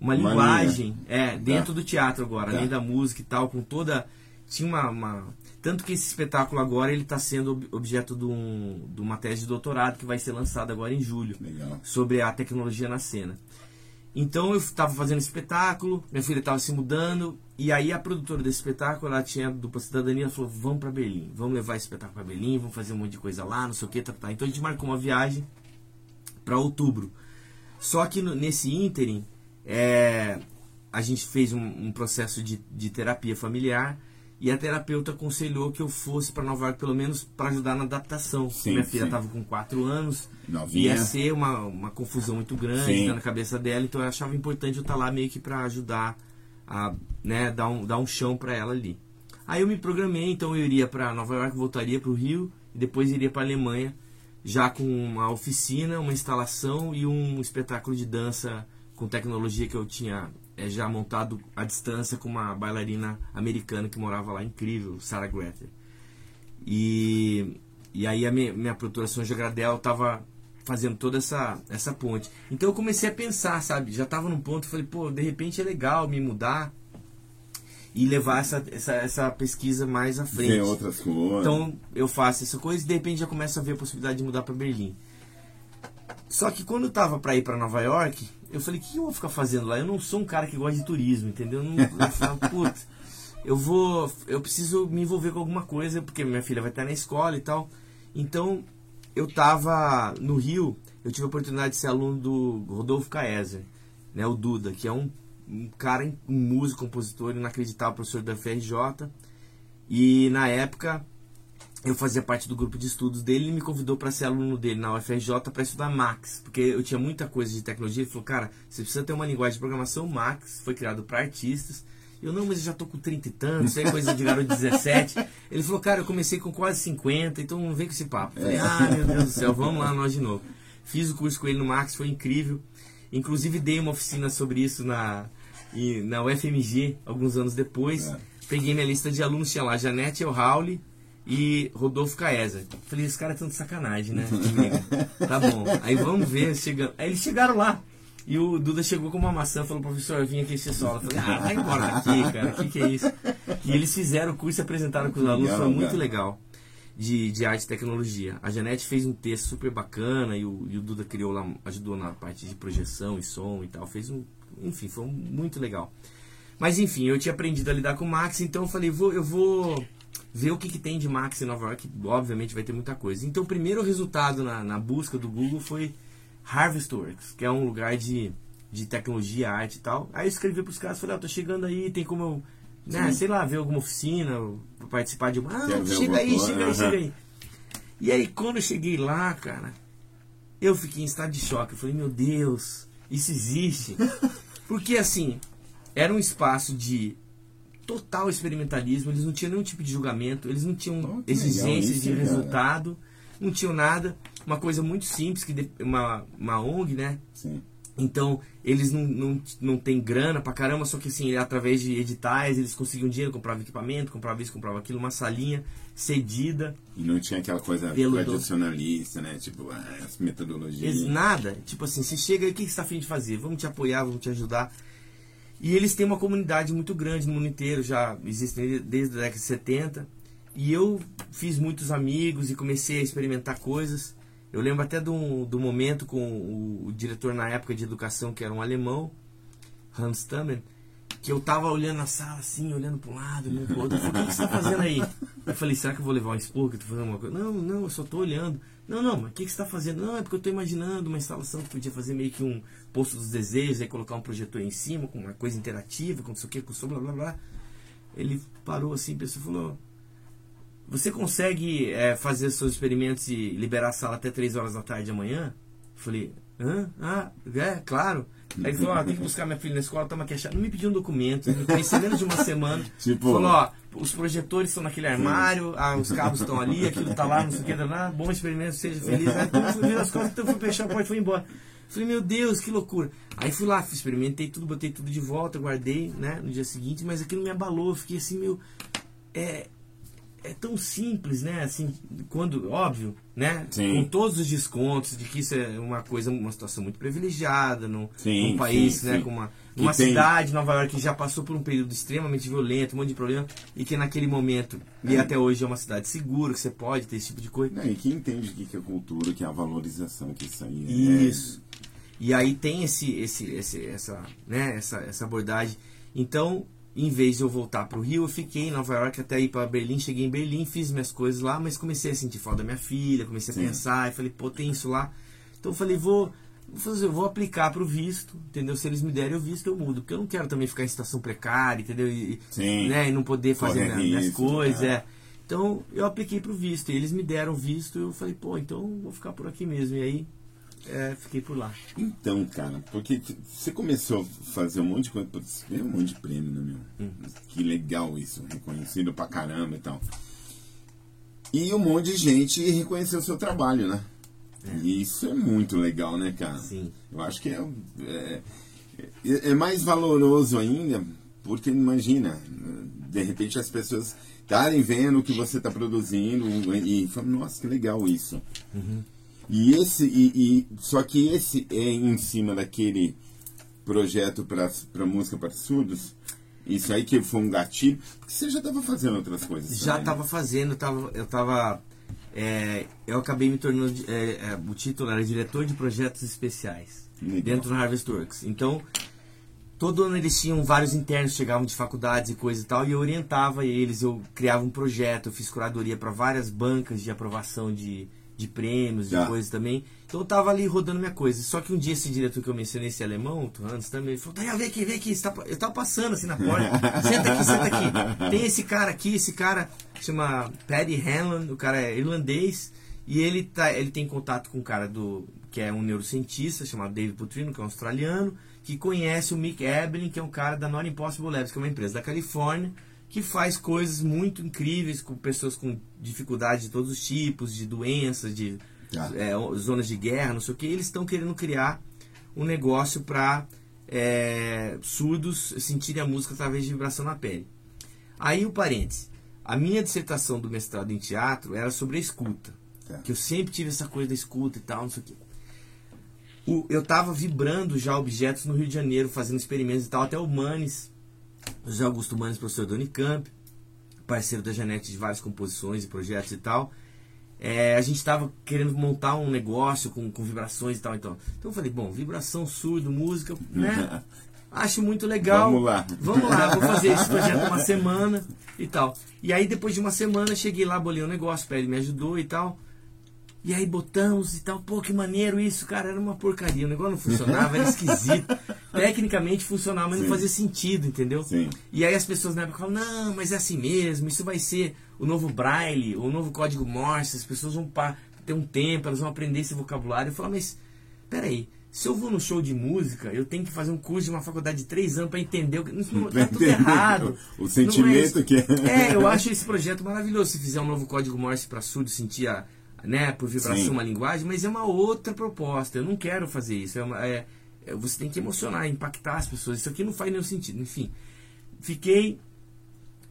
S2: uma, linguagem é dentro tá. do teatro agora, tá. além da música e tal, com toda tinha uma, uma... tanto que esse espetáculo agora ele está sendo objeto de, um, de uma tese de doutorado que vai ser lançada agora em julho
S1: Legal.
S2: sobre a tecnologia na cena. Então eu estava fazendo espetáculo, minha filha estava se mudando e aí a produtora desse espetáculo, ela tinha dupla cidadania, ela falou: "Vamos para Berlim, vamos levar esse espetáculo para Berlim, vamos fazer um monte de coisa lá, não sei o que, tá, tá. Então a gente marcou uma viagem para outubro. Só que no, nesse ínterim é, a gente fez um, um processo de, de, terapia familiar e a terapeuta aconselhou que eu fosse para Nova York pelo menos para ajudar na adaptação. Sim, Minha filha estava com 4 anos,
S1: Novinha.
S2: ia ser uma, uma confusão muito grande na cabeça dela, então eu achava importante eu estar tá lá meio que para ajudar a né, dar, um, dar um chão para ela ali. Aí eu me programei, então eu iria para Nova York, voltaria para o Rio e depois iria para a Alemanha, já com uma oficina, uma instalação e um espetáculo de dança com tecnologia que eu tinha é, já montado à distância com uma bailarina americana que morava lá, incrível, Sarah Greter. E, e aí a minha, minha produtora Sonja Gradel estava fazendo toda essa, essa ponte. Então eu comecei a pensar, sabe? Já estava num ponto, falei, pô, de repente é legal me mudar e levar essa, essa, essa pesquisa mais à frente. Tem
S1: outras coisas.
S2: Então eu faço essa coisa e de repente já começo a ver a possibilidade de mudar para Berlim. Só que quando eu tava para ir para Nova York, eu falei, o que eu vou ficar fazendo lá? Eu não sou um cara que gosta de turismo, entendeu? Eu, não, eu falo, putz, eu vou. Eu preciso me envolver com alguma coisa, porque minha filha vai estar na escola e tal. Então, eu tava no Rio, eu tive a oportunidade de ser aluno do Rodolfo Caeser, né, o Duda, que é um, um cara, um músico, compositor inacreditável, professor da FRJ. E na época eu fazia parte do grupo de estudos dele, ele me convidou para ser aluno dele na UFRJ para estudar Max, porque eu tinha muita coisa de tecnologia. Ele falou, cara, você precisa ter uma linguagem de programação Max, foi criado para artistas. Eu, não, mas eu já tô com 30 e tantos, isso é coisa de garoto de 17. Ele falou, cara, eu comecei com quase 50, então não vem com esse papo. Eu falei, ah, meu Deus do céu, vamos lá nós de novo. Fiz o curso com ele no Max, foi incrível. Inclusive dei uma oficina sobre isso na, na UFMG, alguns anos depois. É. Peguei minha lista de alunos, tinha lá Janete Rauli e Rodolfo Caesa. Falei, esse cara é de sacanagem, né? tá bom, aí vamos ver. Chegando. Aí eles chegaram lá. E o Duda chegou com uma maçã falou, professor, eu vim aqui esse solo. Eu falei, ah, vai embora daqui, cara, o que, que é isso? E eles fizeram o curso e apresentaram com os alunos, foi muito legal. De, de arte e tecnologia. A Janete fez um texto super bacana e o, e o Duda criou lá, ajudou na parte de projeção e som e tal. Fez um. Enfim, foi muito legal. Mas enfim, eu tinha aprendido a lidar com o Max, então eu falei, vou, eu vou ver o que, que tem de Max em Nova York, obviamente vai ter muita coisa. Então o primeiro resultado na, na busca do Google foi Harvestworks, que é um lugar de, de tecnologia, arte e tal. Aí eu escrevi para os caras, falei, ah, tô chegando aí, tem como eu, né, sei lá, ver alguma oficina, participar de uma... Ah, chega aí, chega aí, chega aí. E aí quando eu cheguei lá, cara, eu fiquei em estado de choque. Eu falei, meu Deus, isso existe. Porque assim, era um espaço de total experimentalismo, eles não tinham nenhum tipo de julgamento, eles não tinham oh, exigências de resultado, não tinham nada. Uma coisa muito simples, que uma, uma ONG, né?
S1: Sim.
S2: Então, eles não, não, não têm grana pra caramba, só que assim, através de editais, eles conseguiam dinheiro, compravam equipamento, compravam isso, compravam aquilo, uma salinha cedida.
S1: E não tinha aquela coisa tradicionalista, né? Tipo, ah, as metodologias.
S2: Nada. Tipo assim, você chega aí, o que você está afim de fazer? Vamos te apoiar, vamos te ajudar. E eles têm uma comunidade muito grande no mundo inteiro, já existem desde a década de 70. E eu fiz muitos amigos e comecei a experimentar coisas. Eu lembro até do, do momento com o, o diretor na época de educação, que era um alemão, Hans Stammen, que eu tava olhando a sala assim, olhando para um lado, olhando para o outro. Eu falei, o que você está fazendo aí? Eu falei, será que eu vou levar um expor? Eu tô fazendo alguma coisa? Não, não, eu só estou olhando. Não, não, mas o que, que você está fazendo? Não, é porque eu estou imaginando uma instalação que podia fazer meio que um posto dos desejos, aí colocar um projetor em cima, com uma coisa interativa, com não sei o que, com som, blá blá blá. Ele parou assim, pensou falou: Você consegue é, fazer seus experimentos e liberar a sala até 3 horas da tarde amanhã? Eu falei: Hã? Ah, é, claro. Aí ele falou, ó, tem que buscar minha filha na escola, toma aqui Não me pediu um documento, me conheceu menos de uma semana.
S1: tipo...
S2: Falou, ó, os projetores estão naquele armário, ah, os cabos estão ali, aquilo tá lá, não sei o que, lá, bom experimento, seja feliz. Aí então, fui as costas, então fui fechar a porta e fui embora. Falei, meu Deus, que loucura. Aí fui lá, experimentei tudo, botei tudo de volta, guardei, né, no dia seguinte, mas aquilo me abalou, fiquei assim, meu... É, é tão simples, né? Assim, quando, óbvio, né?
S1: Sim.
S2: Com todos os descontos de que isso é uma coisa, uma situação muito privilegiada no, sim, num país, sim, né? Com uma, uma cidade, Nova York, que já passou por um período extremamente violento, um monte de problema, e que naquele momento, é. e até hoje é uma cidade segura, que você pode ter esse tipo de coisa.
S1: Não, e que entende o que é cultura, que é a valorização, que isso aí é.
S2: Isso. E aí tem esse, esse, esse, essa, né, essa, essa abordagem. Então, em vez de eu voltar para o Rio, eu fiquei em Nova York até ir para Berlim. Cheguei em Berlim, fiz minhas coisas lá, mas comecei a sentir falta da minha filha, comecei a Sim. pensar, e falei, pô, tem isso lá. Então eu falei, vou, vou fazer, vou aplicar para o visto, entendeu? Se eles me derem o visto, eu mudo, porque eu não quero também ficar em situação precária, entendeu? E,
S1: Sim.
S2: Né, e não poder fazer minha, minhas coisas, é. é. Então eu apliquei para o visto, e eles me deram o visto, eu falei, pô, então vou ficar por aqui mesmo. E aí é, fiquei por lá.
S1: Então, cara, porque você começou a fazer um monte de coisa, você ganhou um monte de prêmio, né, meu? Hum. Que legal isso, reconhecido pra caramba e tal. E um monte de gente reconheceu o seu trabalho, né? É. E isso é muito legal, né, cara?
S2: Sim.
S1: Eu acho que é, é, é mais valoroso ainda, porque imagina, de repente as pessoas estarem vendo o que você está produzindo e falam, nossa, que legal isso.
S2: Uhum.
S1: E esse, e, e, só que esse é em cima daquele projeto para música para surdos. Isso aí que foi um gatilho, porque você já estava fazendo outras coisas.
S2: Já estava né? fazendo, eu tava, eu tava é, eu acabei me tornando. É, é, o título era diretor de projetos especiais
S1: Legal.
S2: dentro do Harvest Works. Então, todo ano eles tinham vários internos, chegavam de faculdades e coisa e tal, e eu orientava eles, eu criava um projeto, eu fiz curadoria para várias bancas de aprovação de, de prêmios, de
S1: Tá.
S2: coisas também. Então eu tava ali rodando minha coisa. Só que um dia esse diretor que eu mencionei, esse alemão, o Hans também, ele falou, Daniel, vem aqui, vem aqui. Tá eu tava passando assim na porta. senta aqui, senta aqui. Tem esse cara aqui, esse cara chama Paddy Hanlon, o cara é irlandês. E ele, tá, ele tem contato com um cara do que é um neurocientista chamado David Putrino, que é um australiano, que conhece o Mick Eblin, que é um cara da Not Impossible Labs, que é uma empresa da Califórnia, que faz coisas muito incríveis com pessoas com dificuldade de todos os tipos, de doenças, de
S1: Tá.
S2: é, zonas de guerra, não sei o que. Eles estão querendo criar um negócio para surdos sentirem a música através de vibração na pele. Aí o parênteses. A minha dissertação do mestrado em teatro era sobre a escuta.
S1: Tá.
S2: Que eu sempre tive essa coisa da escuta e tal, não sei o quê. O- eu tava vibrando já objetos no Rio de Janeiro, fazendo experimentos e tal, até o Manes, José Augusto Manes, professor da Unicamp, parceiro da Janete de várias composições e projetos e tal. É, a gente estava querendo montar um negócio com, com vibrações e tal, então. Então eu falei, bom, vibração, surdo, música, né? Acho muito legal.
S1: Vamos lá.
S2: Vamos lá, vou fazer esse projeto uma semana e tal. E aí depois de uma semana cheguei lá, bolei um negócio, ele me ajudou e tal. E aí botamos e tal, pô, que maneiro isso, cara, era uma porcaria, o negócio não funcionava, era esquisito. Tecnicamente funcionava, mas
S1: Sim.
S2: não fazia sentido, entendeu?
S1: Sim.
S2: E aí as pessoas na época falavam, não, mas é assim mesmo, isso vai ser o novo Braille, o novo código Morse, as pessoas vão ter um tempo, elas vão aprender esse vocabulário. Eu falava, mas peraí, se eu vou no show de música, eu tenho que fazer um curso de uma faculdade de três anos para entender o que. Não, tá tudo errado.
S1: o sentimento
S2: é
S1: que-
S2: É, eu acho esse projeto maravilhoso. Se fizer um novo código Morse para surdo sentir a, né, por vibração
S1: Sim.
S2: uma linguagem, mas é uma outra proposta. Eu não quero fazer isso. É uma- é- é- você tem que emocionar, impactar as pessoas. Isso aqui não faz nenhum sentido. Enfim, fiquei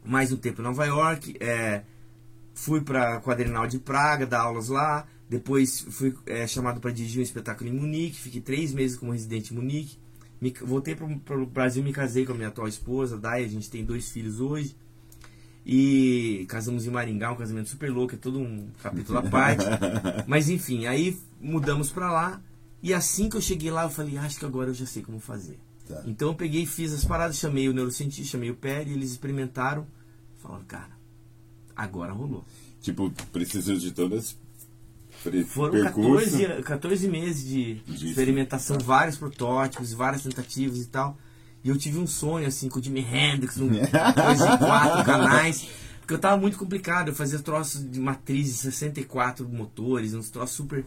S2: mais um tempo em Nova York. é, fui para Quadrenal de Praga, dar aulas lá. Depois fui é, chamado para dirigir um espetáculo em Munique. Fiquei três meses como residente em Munique. Me- voltei para o Brasil, me casei com a minha atual esposa, Dai. A gente tem dois filhos hoje. E casamos em Maringá, um casamento super louco, é todo um capítulo à parte. Mas enfim, aí mudamos para lá. E assim que eu cheguei lá, eu falei, acho que agora eu já sei como fazer.
S1: Tá.
S2: Então eu peguei e fiz as paradas, chamei o neurocientista, chamei o Pé, e eles experimentaram. Falaram, cara, agora rolou.
S1: Tipo, precisa de todas
S2: Foram
S1: percurso.
S2: 14, 14 meses de
S1: Disso.
S2: experimentação, vários protótipos, várias tentativas e tal. E eu tive um sonho assim com o Jimi Hendrix, num coisa de quatro canais. Porque eu tava muito complicado, eu fazia troços de matriz de 64 motores, uns troços super.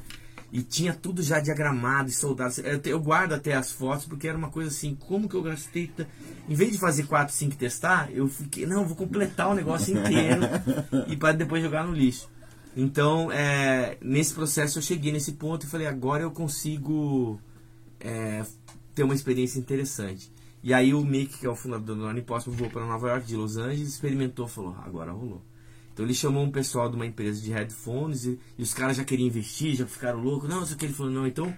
S2: E tinha tudo já diagramado e soldado. Eu, te- eu guardo até as fotos porque era uma coisa assim, como que eu gastei. ta- Em vez de fazer 4, 5 e testar, eu fiquei, não, vou completar o negócio inteiro e para depois jogar no lixo. Então, é, nesse processo eu cheguei nesse ponto e falei, agora eu consigo é, ter uma experiência interessante. E aí o Mick, que é o fundador do Non Impossible, voou para Nova York, de Los Angeles, experimentou, falou, agora rolou. Então ele chamou um pessoal de uma empresa de headphones e, e os caras já queriam investir, já ficaram loucos. Não, isso aqui ele falou, não, então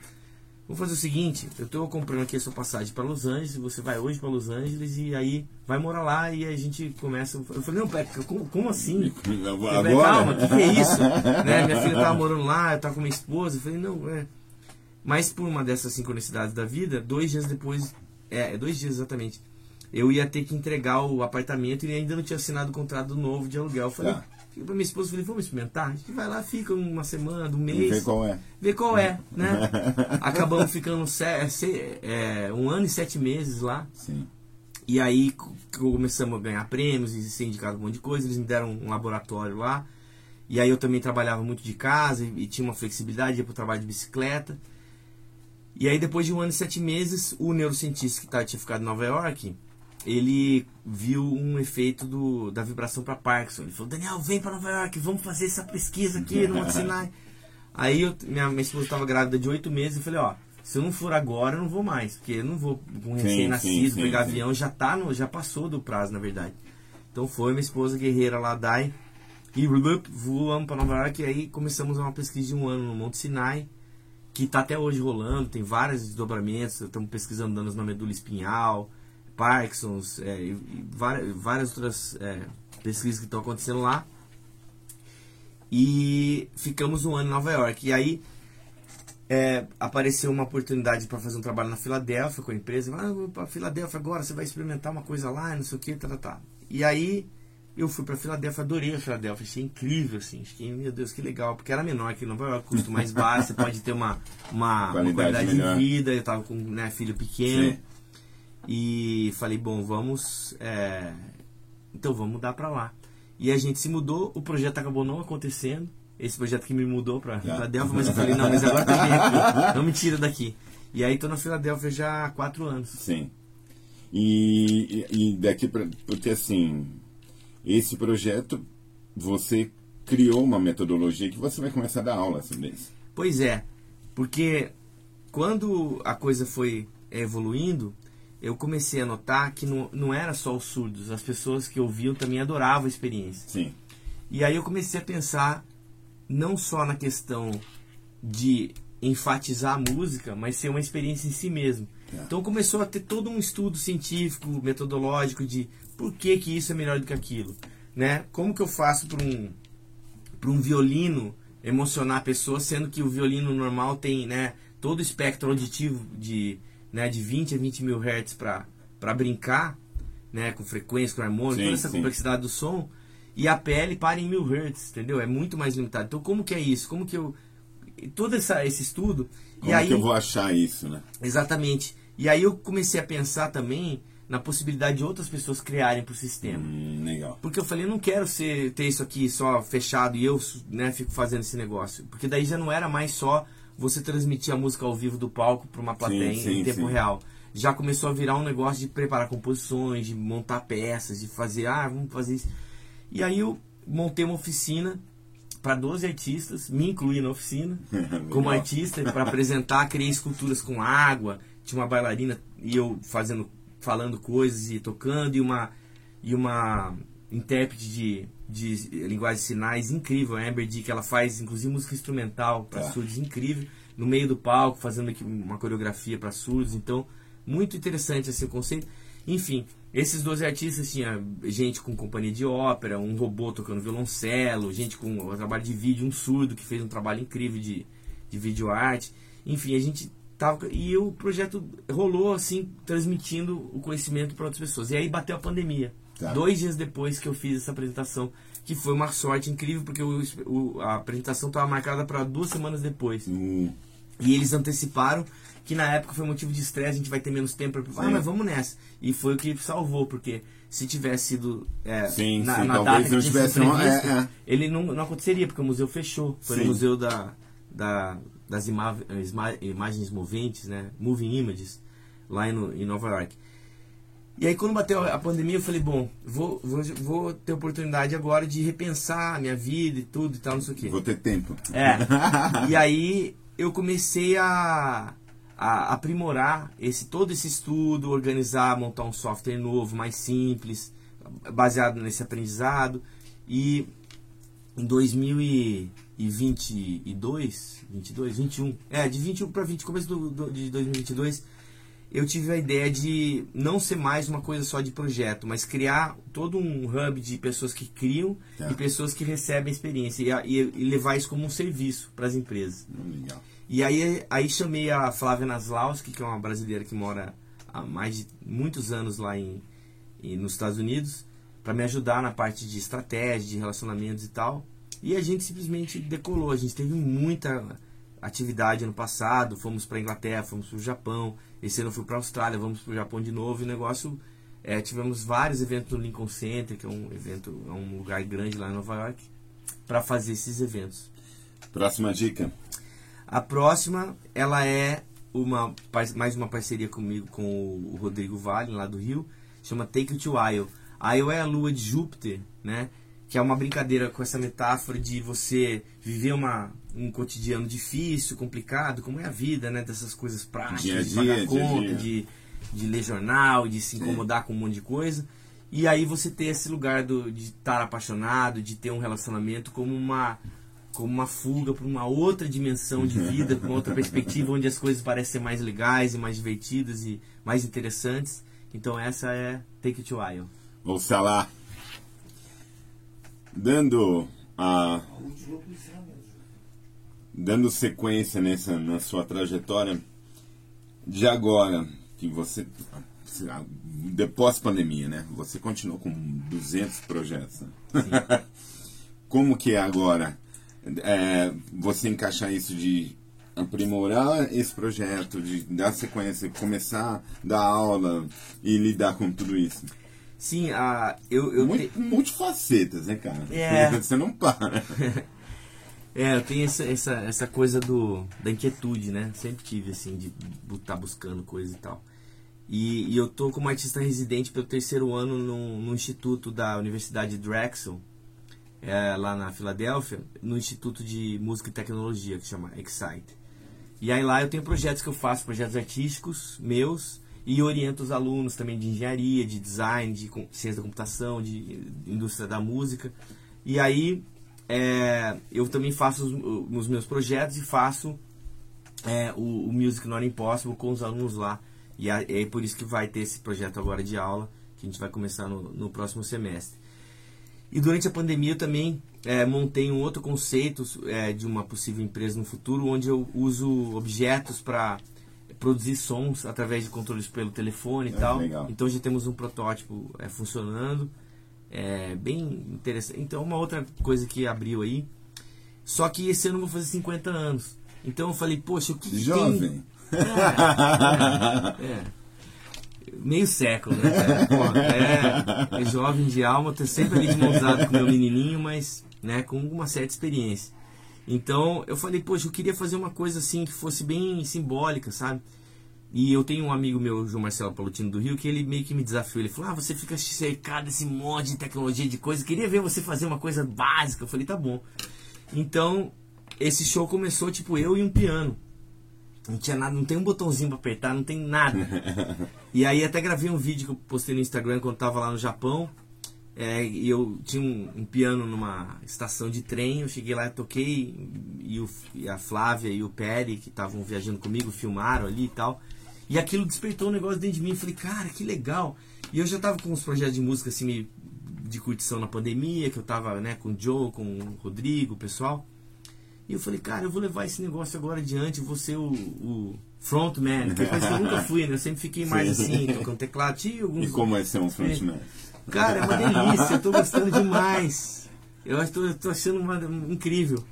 S2: vamos fazer o seguinte, eu estou comprando aqui a sua passagem para Los Angeles, você vai hoje para Los Angeles e aí vai morar lá e a gente começa. Eu falei, não, Pepe, como, como assim? Eu falei,
S1: Agora?
S2: calma, o que, que é isso? né? Minha filha tava morando lá, eu tava com minha esposa. Eu falei, não, é. Mas por uma dessas sincronicidades da vida, dois dias depois, é, dois dias exatamente, eu ia ter que entregar o apartamento e ainda não tinha assinado o contrato novo de aluguel. Eu falei,
S1: Tá.
S2: fiquei pra minha esposa, falei, vamos experimentar? A gente vai lá, fica uma semana, um mês
S1: vê qual é.
S2: ver qual é, né? Acabamos ficando é, um ano e sete meses lá.
S1: Sim.
S2: E aí co- começamos a ganhar prêmios e ser indicado um monte de coisa. Eles me deram um laboratório lá. E aí eu também trabalhava muito de casa e, e tinha uma flexibilidade, ia para o trabalho de bicicleta. E aí depois de um ano e sete meses, o neurocientista que tá, tinha ficado em Nova York, ele viu um efeito do, da vibração para Parkinson. Ele falou, Daniel, vem para Nova York, vamos fazer essa pesquisa aqui no Monte Sinai. Aí eu, minha, minha esposa estava grávida de oito meses e falei, ó, se eu não for agora, eu não vou mais, porque eu não vou com
S1: Sim,
S2: recém-nascido,
S1: sim, sim,
S2: pegar
S1: sim.
S2: avião, já tá no, já passou do prazo, na verdade. Então foi minha esposa guerreira lá, Dai, e voamos para Nova York e aí começamos uma pesquisa de um ano no Monte Sinai, que está até hoje rolando, tem vários desdobramentos, estamos pesquisando danos na medula espinhal, Parkinson's, é, e, várias, várias outras é, pesquisas que estão acontecendo lá. E ficamos um ano em Nova York. E aí é, apareceu uma oportunidade para fazer um trabalho na Filadélfia com a empresa. Ah, para Filadélfia agora, você vai experimentar uma coisa lá, não sei o que, tá, tá, tá. E aí eu fui para Filadélfia, adorei a Filadélfia, achei incrível, assim, achei, meu Deus, que legal, porque era menor que Nova York, custo mais baixo, você pode ter uma, uma qualidade, uma qualidade de vida, eu tava com né, filho pequeno. Sim. E falei, bom, vamos. É, então vamos mudar para lá. E a gente se mudou, o projeto acabou não acontecendo. Esse projeto que me mudou para Filadélfia, mas eu falei, não, mas agora tá aqui, não me tira daqui. E aí tô na Filadélfia já há quatro anos.
S1: Sim. E, e daqui para. Porque assim, esse projeto, você criou uma metodologia que você vai começar a dar aula sobre isso.
S2: Pois é, porque quando a coisa foi evoluindo, eu comecei a notar que não, não era só os surdos, as pessoas que ouviam também adoravam a experiência.
S1: Sim.
S2: E aí eu comecei a pensar não só na questão de enfatizar a música, mas ser uma experiência em si mesmo. É. Então começou a ter todo um estudo científico, metodológico de por que, que isso é melhor do que aquilo, né? Como que eu faço para um um violino emocionar a pessoa, sendo que o violino normal tem, né, todo o espectro auditivo de né, de 20 a 20 mil hertz para brincar, né, com frequência, com harmônica, toda essa sim. complexidade do som, e a pele para em mil hertz, entendeu? É muito mais limitado. Então, como que é isso? Como que eu... Todo essa, esse estudo...
S1: Como
S2: e aí,
S1: que eu vou achar isso, né?
S2: Exatamente. E aí eu comecei a pensar também na possibilidade de outras pessoas criarem para o sistema.
S1: Hum, legal.
S2: Porque eu falei, eu não quero ser, ter isso aqui só fechado e eu né, fico fazendo esse negócio. Porque daí já não era mais só você transmitir a música ao vivo do palco para uma plateia sim, sim, em tempo sim. real. Já começou a virar um negócio de preparar composições, de montar peças, de fazer, ah, vamos fazer isso. E aí eu montei uma oficina para 12 artistas, me incluí na oficina como artista para apresentar, criei esculturas com água, tinha uma bailarina e eu fazendo falando coisas e tocando e uma e uma intérprete de de linguagem de sinais incrível, a Amber D, que ela faz inclusive música instrumental para é. surdos incrível, no meio do palco, fazendo aqui uma coreografia para surdos. Então, muito interessante esse conceito. Enfim, esses 12 artistas tinha gente com companhia de ópera, um robô tocando violoncelo, gente com um trabalho de vídeo, um surdo que fez um trabalho incrível de, de vídeo arte. Enfim, a gente tava e o projeto rolou assim, transmitindo o conhecimento para outras pessoas. E aí bateu a pandemia. Tá. Dois dias depois que eu fiz essa apresentação, que foi uma sorte incrível, porque o, o, a apresentação estava marcada para duas semanas depois.
S1: Hum.
S2: E eles anteciparam que na época foi motivo de estresse, a gente vai ter menos tempo para. Ah, mas vamos nessa. E foi o que salvou, porque se tivesse sido é,
S1: sim,
S2: na,
S1: sim,
S2: na data
S1: que tivesse previsto,
S2: é, é. ele não, não aconteceria, porque o museu fechou. Foi sim. no museu da, da, das ima imagens moventes, né? Moving Images, lá em, em Nova York. E aí quando bateu a pandemia eu falei, bom, vou, vou, vou ter oportunidade agora de repensar a minha vida e tudo e tal, não sei o quê.
S1: Vou ter tempo.
S2: É. e aí eu comecei a, a aprimorar esse todo esse estudo, organizar, montar um software novo, mais simples, baseado nesse aprendizado. E em 2022, 22, 21, é, de 21 para 20, começo do, do, de 2022, eu tive a ideia de não ser mais uma coisa só de projeto, mas criar todo um hub de pessoas que criam tá. e pessoas que recebem a experiência e, e, e levar isso como um serviço para as empresas.
S1: Legal.
S2: E aí, aí chamei a Flávia Naslauski, que é uma brasileira que mora há mais de muitos anos lá em, em nos Estados Unidos, para me ajudar na parte de estratégia, de relacionamentos e tal. E a gente simplesmente decolou. A gente teve muita atividade ano passado, fomos para Inglaterra, fomos para o Japão, esse ano eu fui para a Austrália, vamos para o Japão de novo, e o negócio, é, tivemos vários eventos no Lincoln Center, que é um evento, é um lugar grande lá em Nova York, para fazer esses eventos.
S1: Próxima dica.
S2: A próxima, ela é uma mais uma parceria comigo com o Rodrigo Vale, lá do Rio, chama Take It to Io. Io é a lua de Júpiter, né? Que é uma brincadeira com essa metáfora de você viver uma, um cotidiano difícil, complicado, como é a vida, né? Dessas coisas práticas, dia de pagar dia, conta, dia. De, de ler jornal, de se incomodar Sim. com um monte de coisa. E aí você ter esse lugar do, de estar apaixonado, de ter um relacionamento como uma como uma fuga para uma outra dimensão de vida, com outra perspectiva, onde as coisas parecem ser mais legais e mais divertidas e mais interessantes. Então essa é Take It to Wild.
S1: Ouça lá. Dando a, dando sequência nessa na sua trajetória de agora que você depois pandemia, né? Você continuou com 200 projetos. Né? Como que é agora é, você encaixar isso de aprimorar esse projeto, de dar sequência, começar a dar aula e lidar com tudo isso?
S2: Sim, a, eu, eu
S1: Muito,
S2: te...
S1: Multifacetas, né, cara?
S2: É.
S1: Você não para.
S2: É, eu tenho essa, essa, essa coisa do, da inquietude, né? Sempre tive, assim, de estar buscando coisa e tal. E, e eu tô como artista residente pelo terceiro ano no, no instituto da Universidade Drexel, é, lá na Filadélfia, no Instituto de Música e Tecnologia, que chama Excite. E aí lá eu tenho projetos que eu faço, projetos artísticos meus, e oriento os alunos também de engenharia, de design, de ciência da computação, de indústria da música. E aí é, eu também faço os, os, meus projetos e faço é, o, o, Music Not Impossible com os alunos lá. E é, é, por isso que vai ter esse projeto agora de aula, que a gente vai começar no, no próximo semestre. E durante a pandemia eu também é, montei um outro conceito é, de uma possível empresa no futuro, onde eu uso objetos para produzir sons através de controles pelo telefone e
S1: É,
S2: tal.
S1: legal.
S2: Então já temos um protótipo é, funcionando. É bem interessante. Então uma outra coisa que abriu aí. Só que esse ano eu vou fazer 50 anos. Então eu falei, poxa, o que, que tem...
S1: Jovem.
S2: É, é. Meio século, né? Pô, é, é jovem de alma, tô sempre ali de mãos com meu menininho, mas né, com uma certa experiência. Então eu falei, poxa, eu queria fazer uma coisa assim que fosse bem simbólica, sabe? E eu tenho um amigo meu, João Marcelo Palutino do Rio, que ele meio que me desafiou. Ele falou: Ah, você fica cercado desse monte de tecnologia, de coisa. Queria ver você fazer uma coisa básica. Eu falei: Tá bom. Então, esse show começou tipo eu e um piano. Não tinha nada, não tem um botãozinho pra apertar, não tem nada. e aí até gravei um vídeo que eu postei no Instagram quando tava lá no Japão. É, e eu tinha um, um, piano numa estação de trem, eu cheguei lá, toquei, e, o, e a Flávia e o Peri, que estavam viajando comigo, filmaram ali e tal. E aquilo despertou um negócio dentro de mim. Eu falei, cara, que legal. E eu já tava com uns projetos de música assim, meio de curtição na pandemia, que eu tava né, com o Joe, com o Rodrigo, o pessoal. E eu falei, cara, eu vou levar esse negócio agora adiante, vou ser o, o frontman, que é eu nunca fui, né? Eu sempre fiquei mais
S1: Sim.
S2: assim, tocando teclado. Tinha alguns...
S1: E como é ser um frontman?
S2: Cara, é uma delícia, eu tô gostando demais. Eu tô, eu tô achando uma, incrível.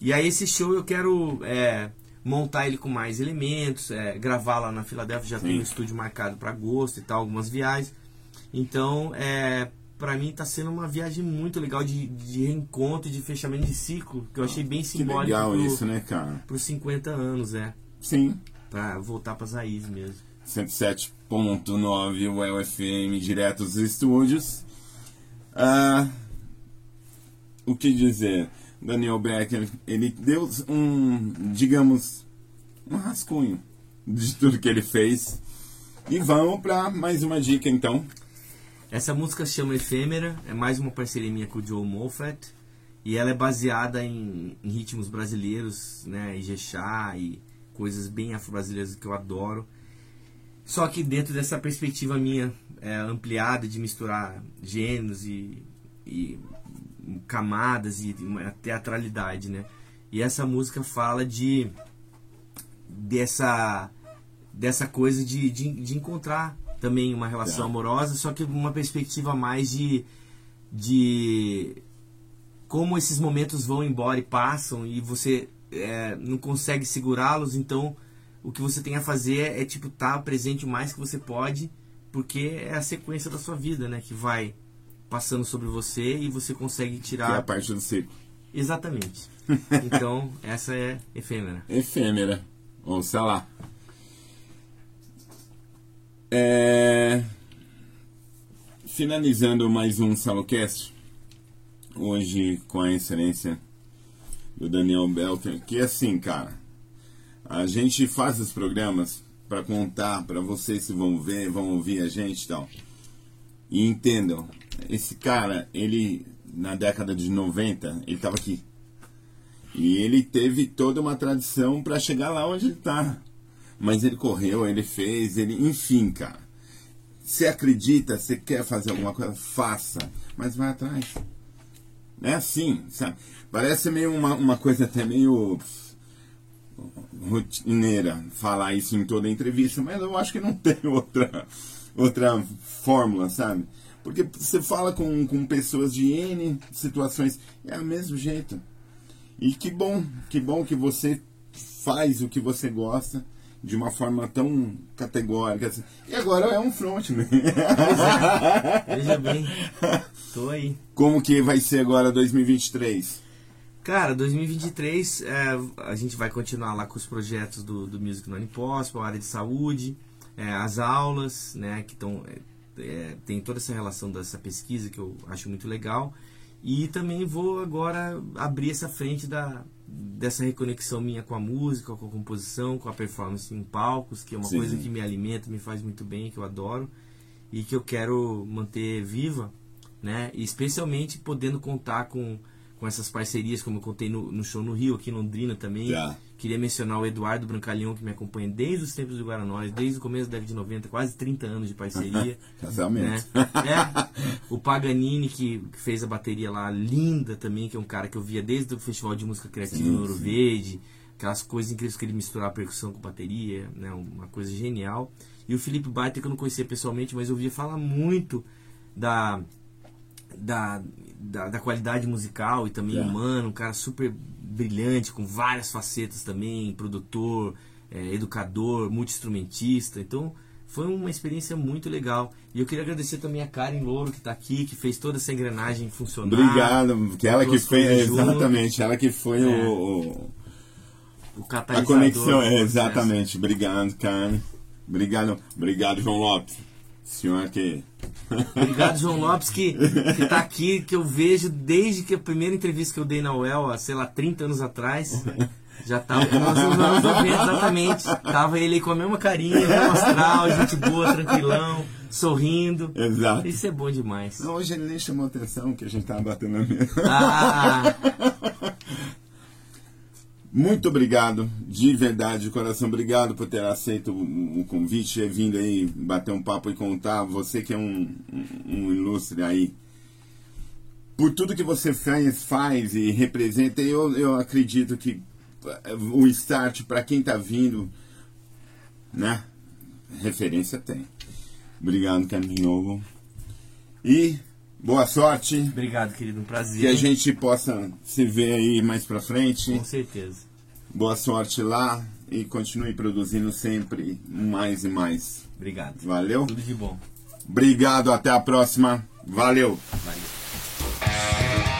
S2: E aí esse show eu quero é, montar ele com mais elementos, é, gravar lá na Filadélfia, já
S1: Sim.
S2: tem um estúdio marcado para agosto e tal, algumas viagens. Então, é, para mim tá sendo uma viagem muito legal de, de reencontro, de fechamento de ciclo, que eu achei bem
S1: Que
S2: simbólico
S1: legal
S2: pro,
S1: isso, né, cara?
S2: pros 50 anos, é.
S1: Sim.
S2: Pra voltar pras raízes mesmo.
S1: 107.9 UFM, direto dos estúdios. Ah, o que dizer? Daniel Becker, ele deu um, digamos, um rascunho de tudo que ele fez. E vamos para mais uma dica então.
S2: Essa música chama Efêmera, é mais uma parceria minha com o Joe Moffat. E ela é baseada em, em ritmos brasileiros, né? Ijexá e coisas bem afro-brasileiras que eu adoro. Só que dentro dessa perspectiva minha é, ampliada de misturar gêneros e, e camadas e uma teatralidade, né? E essa música fala de dessa dessa coisa de, de, de encontrar também uma relação
S1: Tá.
S2: amorosa, só que uma perspectiva mais de de como esses momentos vão embora e passam e você é, não consegue segurá-los, então o que você tem a fazer é tipo estar presente o mais que você pode, porque é a sequência da sua vida, né, que vai passando sobre você e você consegue
S1: Que é
S2: tirar
S1: a parte do ciclo.
S2: exatamente. Então, essa é efêmera.
S1: Efêmera. Ou sei lá. É... Finalizando mais um Salocast. Hoje com a excelência do Daniel Belker. Que assim, cara. A gente faz os programas para contar para vocês se vão ver, vão ouvir a gente e tal. E entendam, esse cara, ele na década de 90, ele tava aqui. E ele teve toda uma tradição para chegar lá onde ele tá. Mas ele correu, ele fez, ele, enfim, cara. Você acredita, você quer fazer alguma coisa, faça, mas vai atrás. É assim, sabe? Parece meio uma, uma coisa até meio rotineira falar isso em toda entrevista, mas eu acho que não tem outra, outra fórmula, sabe? Porque você fala com, com pessoas de N situações, é o mesmo jeito. E que bom, que bom que você faz o que você gosta de uma forma tão categórica. Assim. E agora é um frontman.
S2: É. Veja bem, tô aí.
S1: Como que vai ser agora 2023?
S2: Cara, 2023 é, a gente vai continuar lá com os projetos do, do Music Non Impossible, a área de saúde, é, as aulas, né, que estão é, é, tem toda essa relação dessa pesquisa que eu acho muito legal. E também vou agora abrir essa frente da, dessa reconexão minha com a música, com a composição, com a performance em palcos, que é uma Sim. coisa que me alimenta, me faz muito bem, que eu adoro e que eu quero manter viva, né? E especialmente podendo contar com com essas parcerias, como eu contei no, no show no Rio, aqui em Londrina também. Yeah. Queria mencionar o Eduardo Brancalhão, que me acompanha desde os tempos do Guaranóis, desde o começo da década de 90, quase 30 anos de parceria.
S1: Casamento.
S2: Né? É, o Paganini, que, que, fez a bateria lá, linda também, que é um cara que eu via desde o Festival de Música Criativa sim, no Ouro Verde. Aquelas coisas incríveis que ele misturar percussão com bateria, né? uma coisa genial. E o Felipe Baita, que eu não conhecia pessoalmente, mas eu ouvia falar muito da da, da, da, qualidade musical e também é. humano, um cara super brilhante, com várias facetas também, produtor, é, educador, multi-instrumentista. Então foi uma experiência muito legal. E eu queria agradecer também a Karen Louro que está aqui, que fez toda essa engrenagem funcionar.
S1: Obrigado, que ela que fez, exatamente, ela que foi é. o, o, A conexão, é, exatamente. Obrigado, Karen. Obrigado, obrigado, João Lopes. Senhor que.
S2: Obrigado, João Lopes, que, que tá aqui, que eu vejo desde que a primeira entrevista que eu dei na UEL, há, sei lá, 30 anos atrás. Já tava, nós anos 90, exatamente. Tava ele com a mesma carinha, mesmo astral, gente boa, tranquilão, sorrindo.
S1: Exato.
S2: Isso é bom demais.
S1: Não, hoje ele nem chamou atenção que a gente tava batendo na mesa. Ah! Muito obrigado, de verdade, de coração. Obrigado por ter aceito o, convite e vindo aí bater um papo e contar. Você que é um, um, ilustre aí. Por tudo que você faz, faz e representa, eu, eu acredito que eh, o start para quem está vindo, né? Referência tem. Obrigado, de novo. E boa sorte.
S2: Obrigado, querido. Um prazer.
S1: Que a gente possa se ver aí mais pra frente.
S2: Com certeza.
S1: Boa sorte lá e continue produzindo sempre mais e mais.
S2: Obrigado.
S1: Valeu?
S2: Tudo de bom.
S1: Obrigado, até a próxima. Valeu.
S2: Valeu.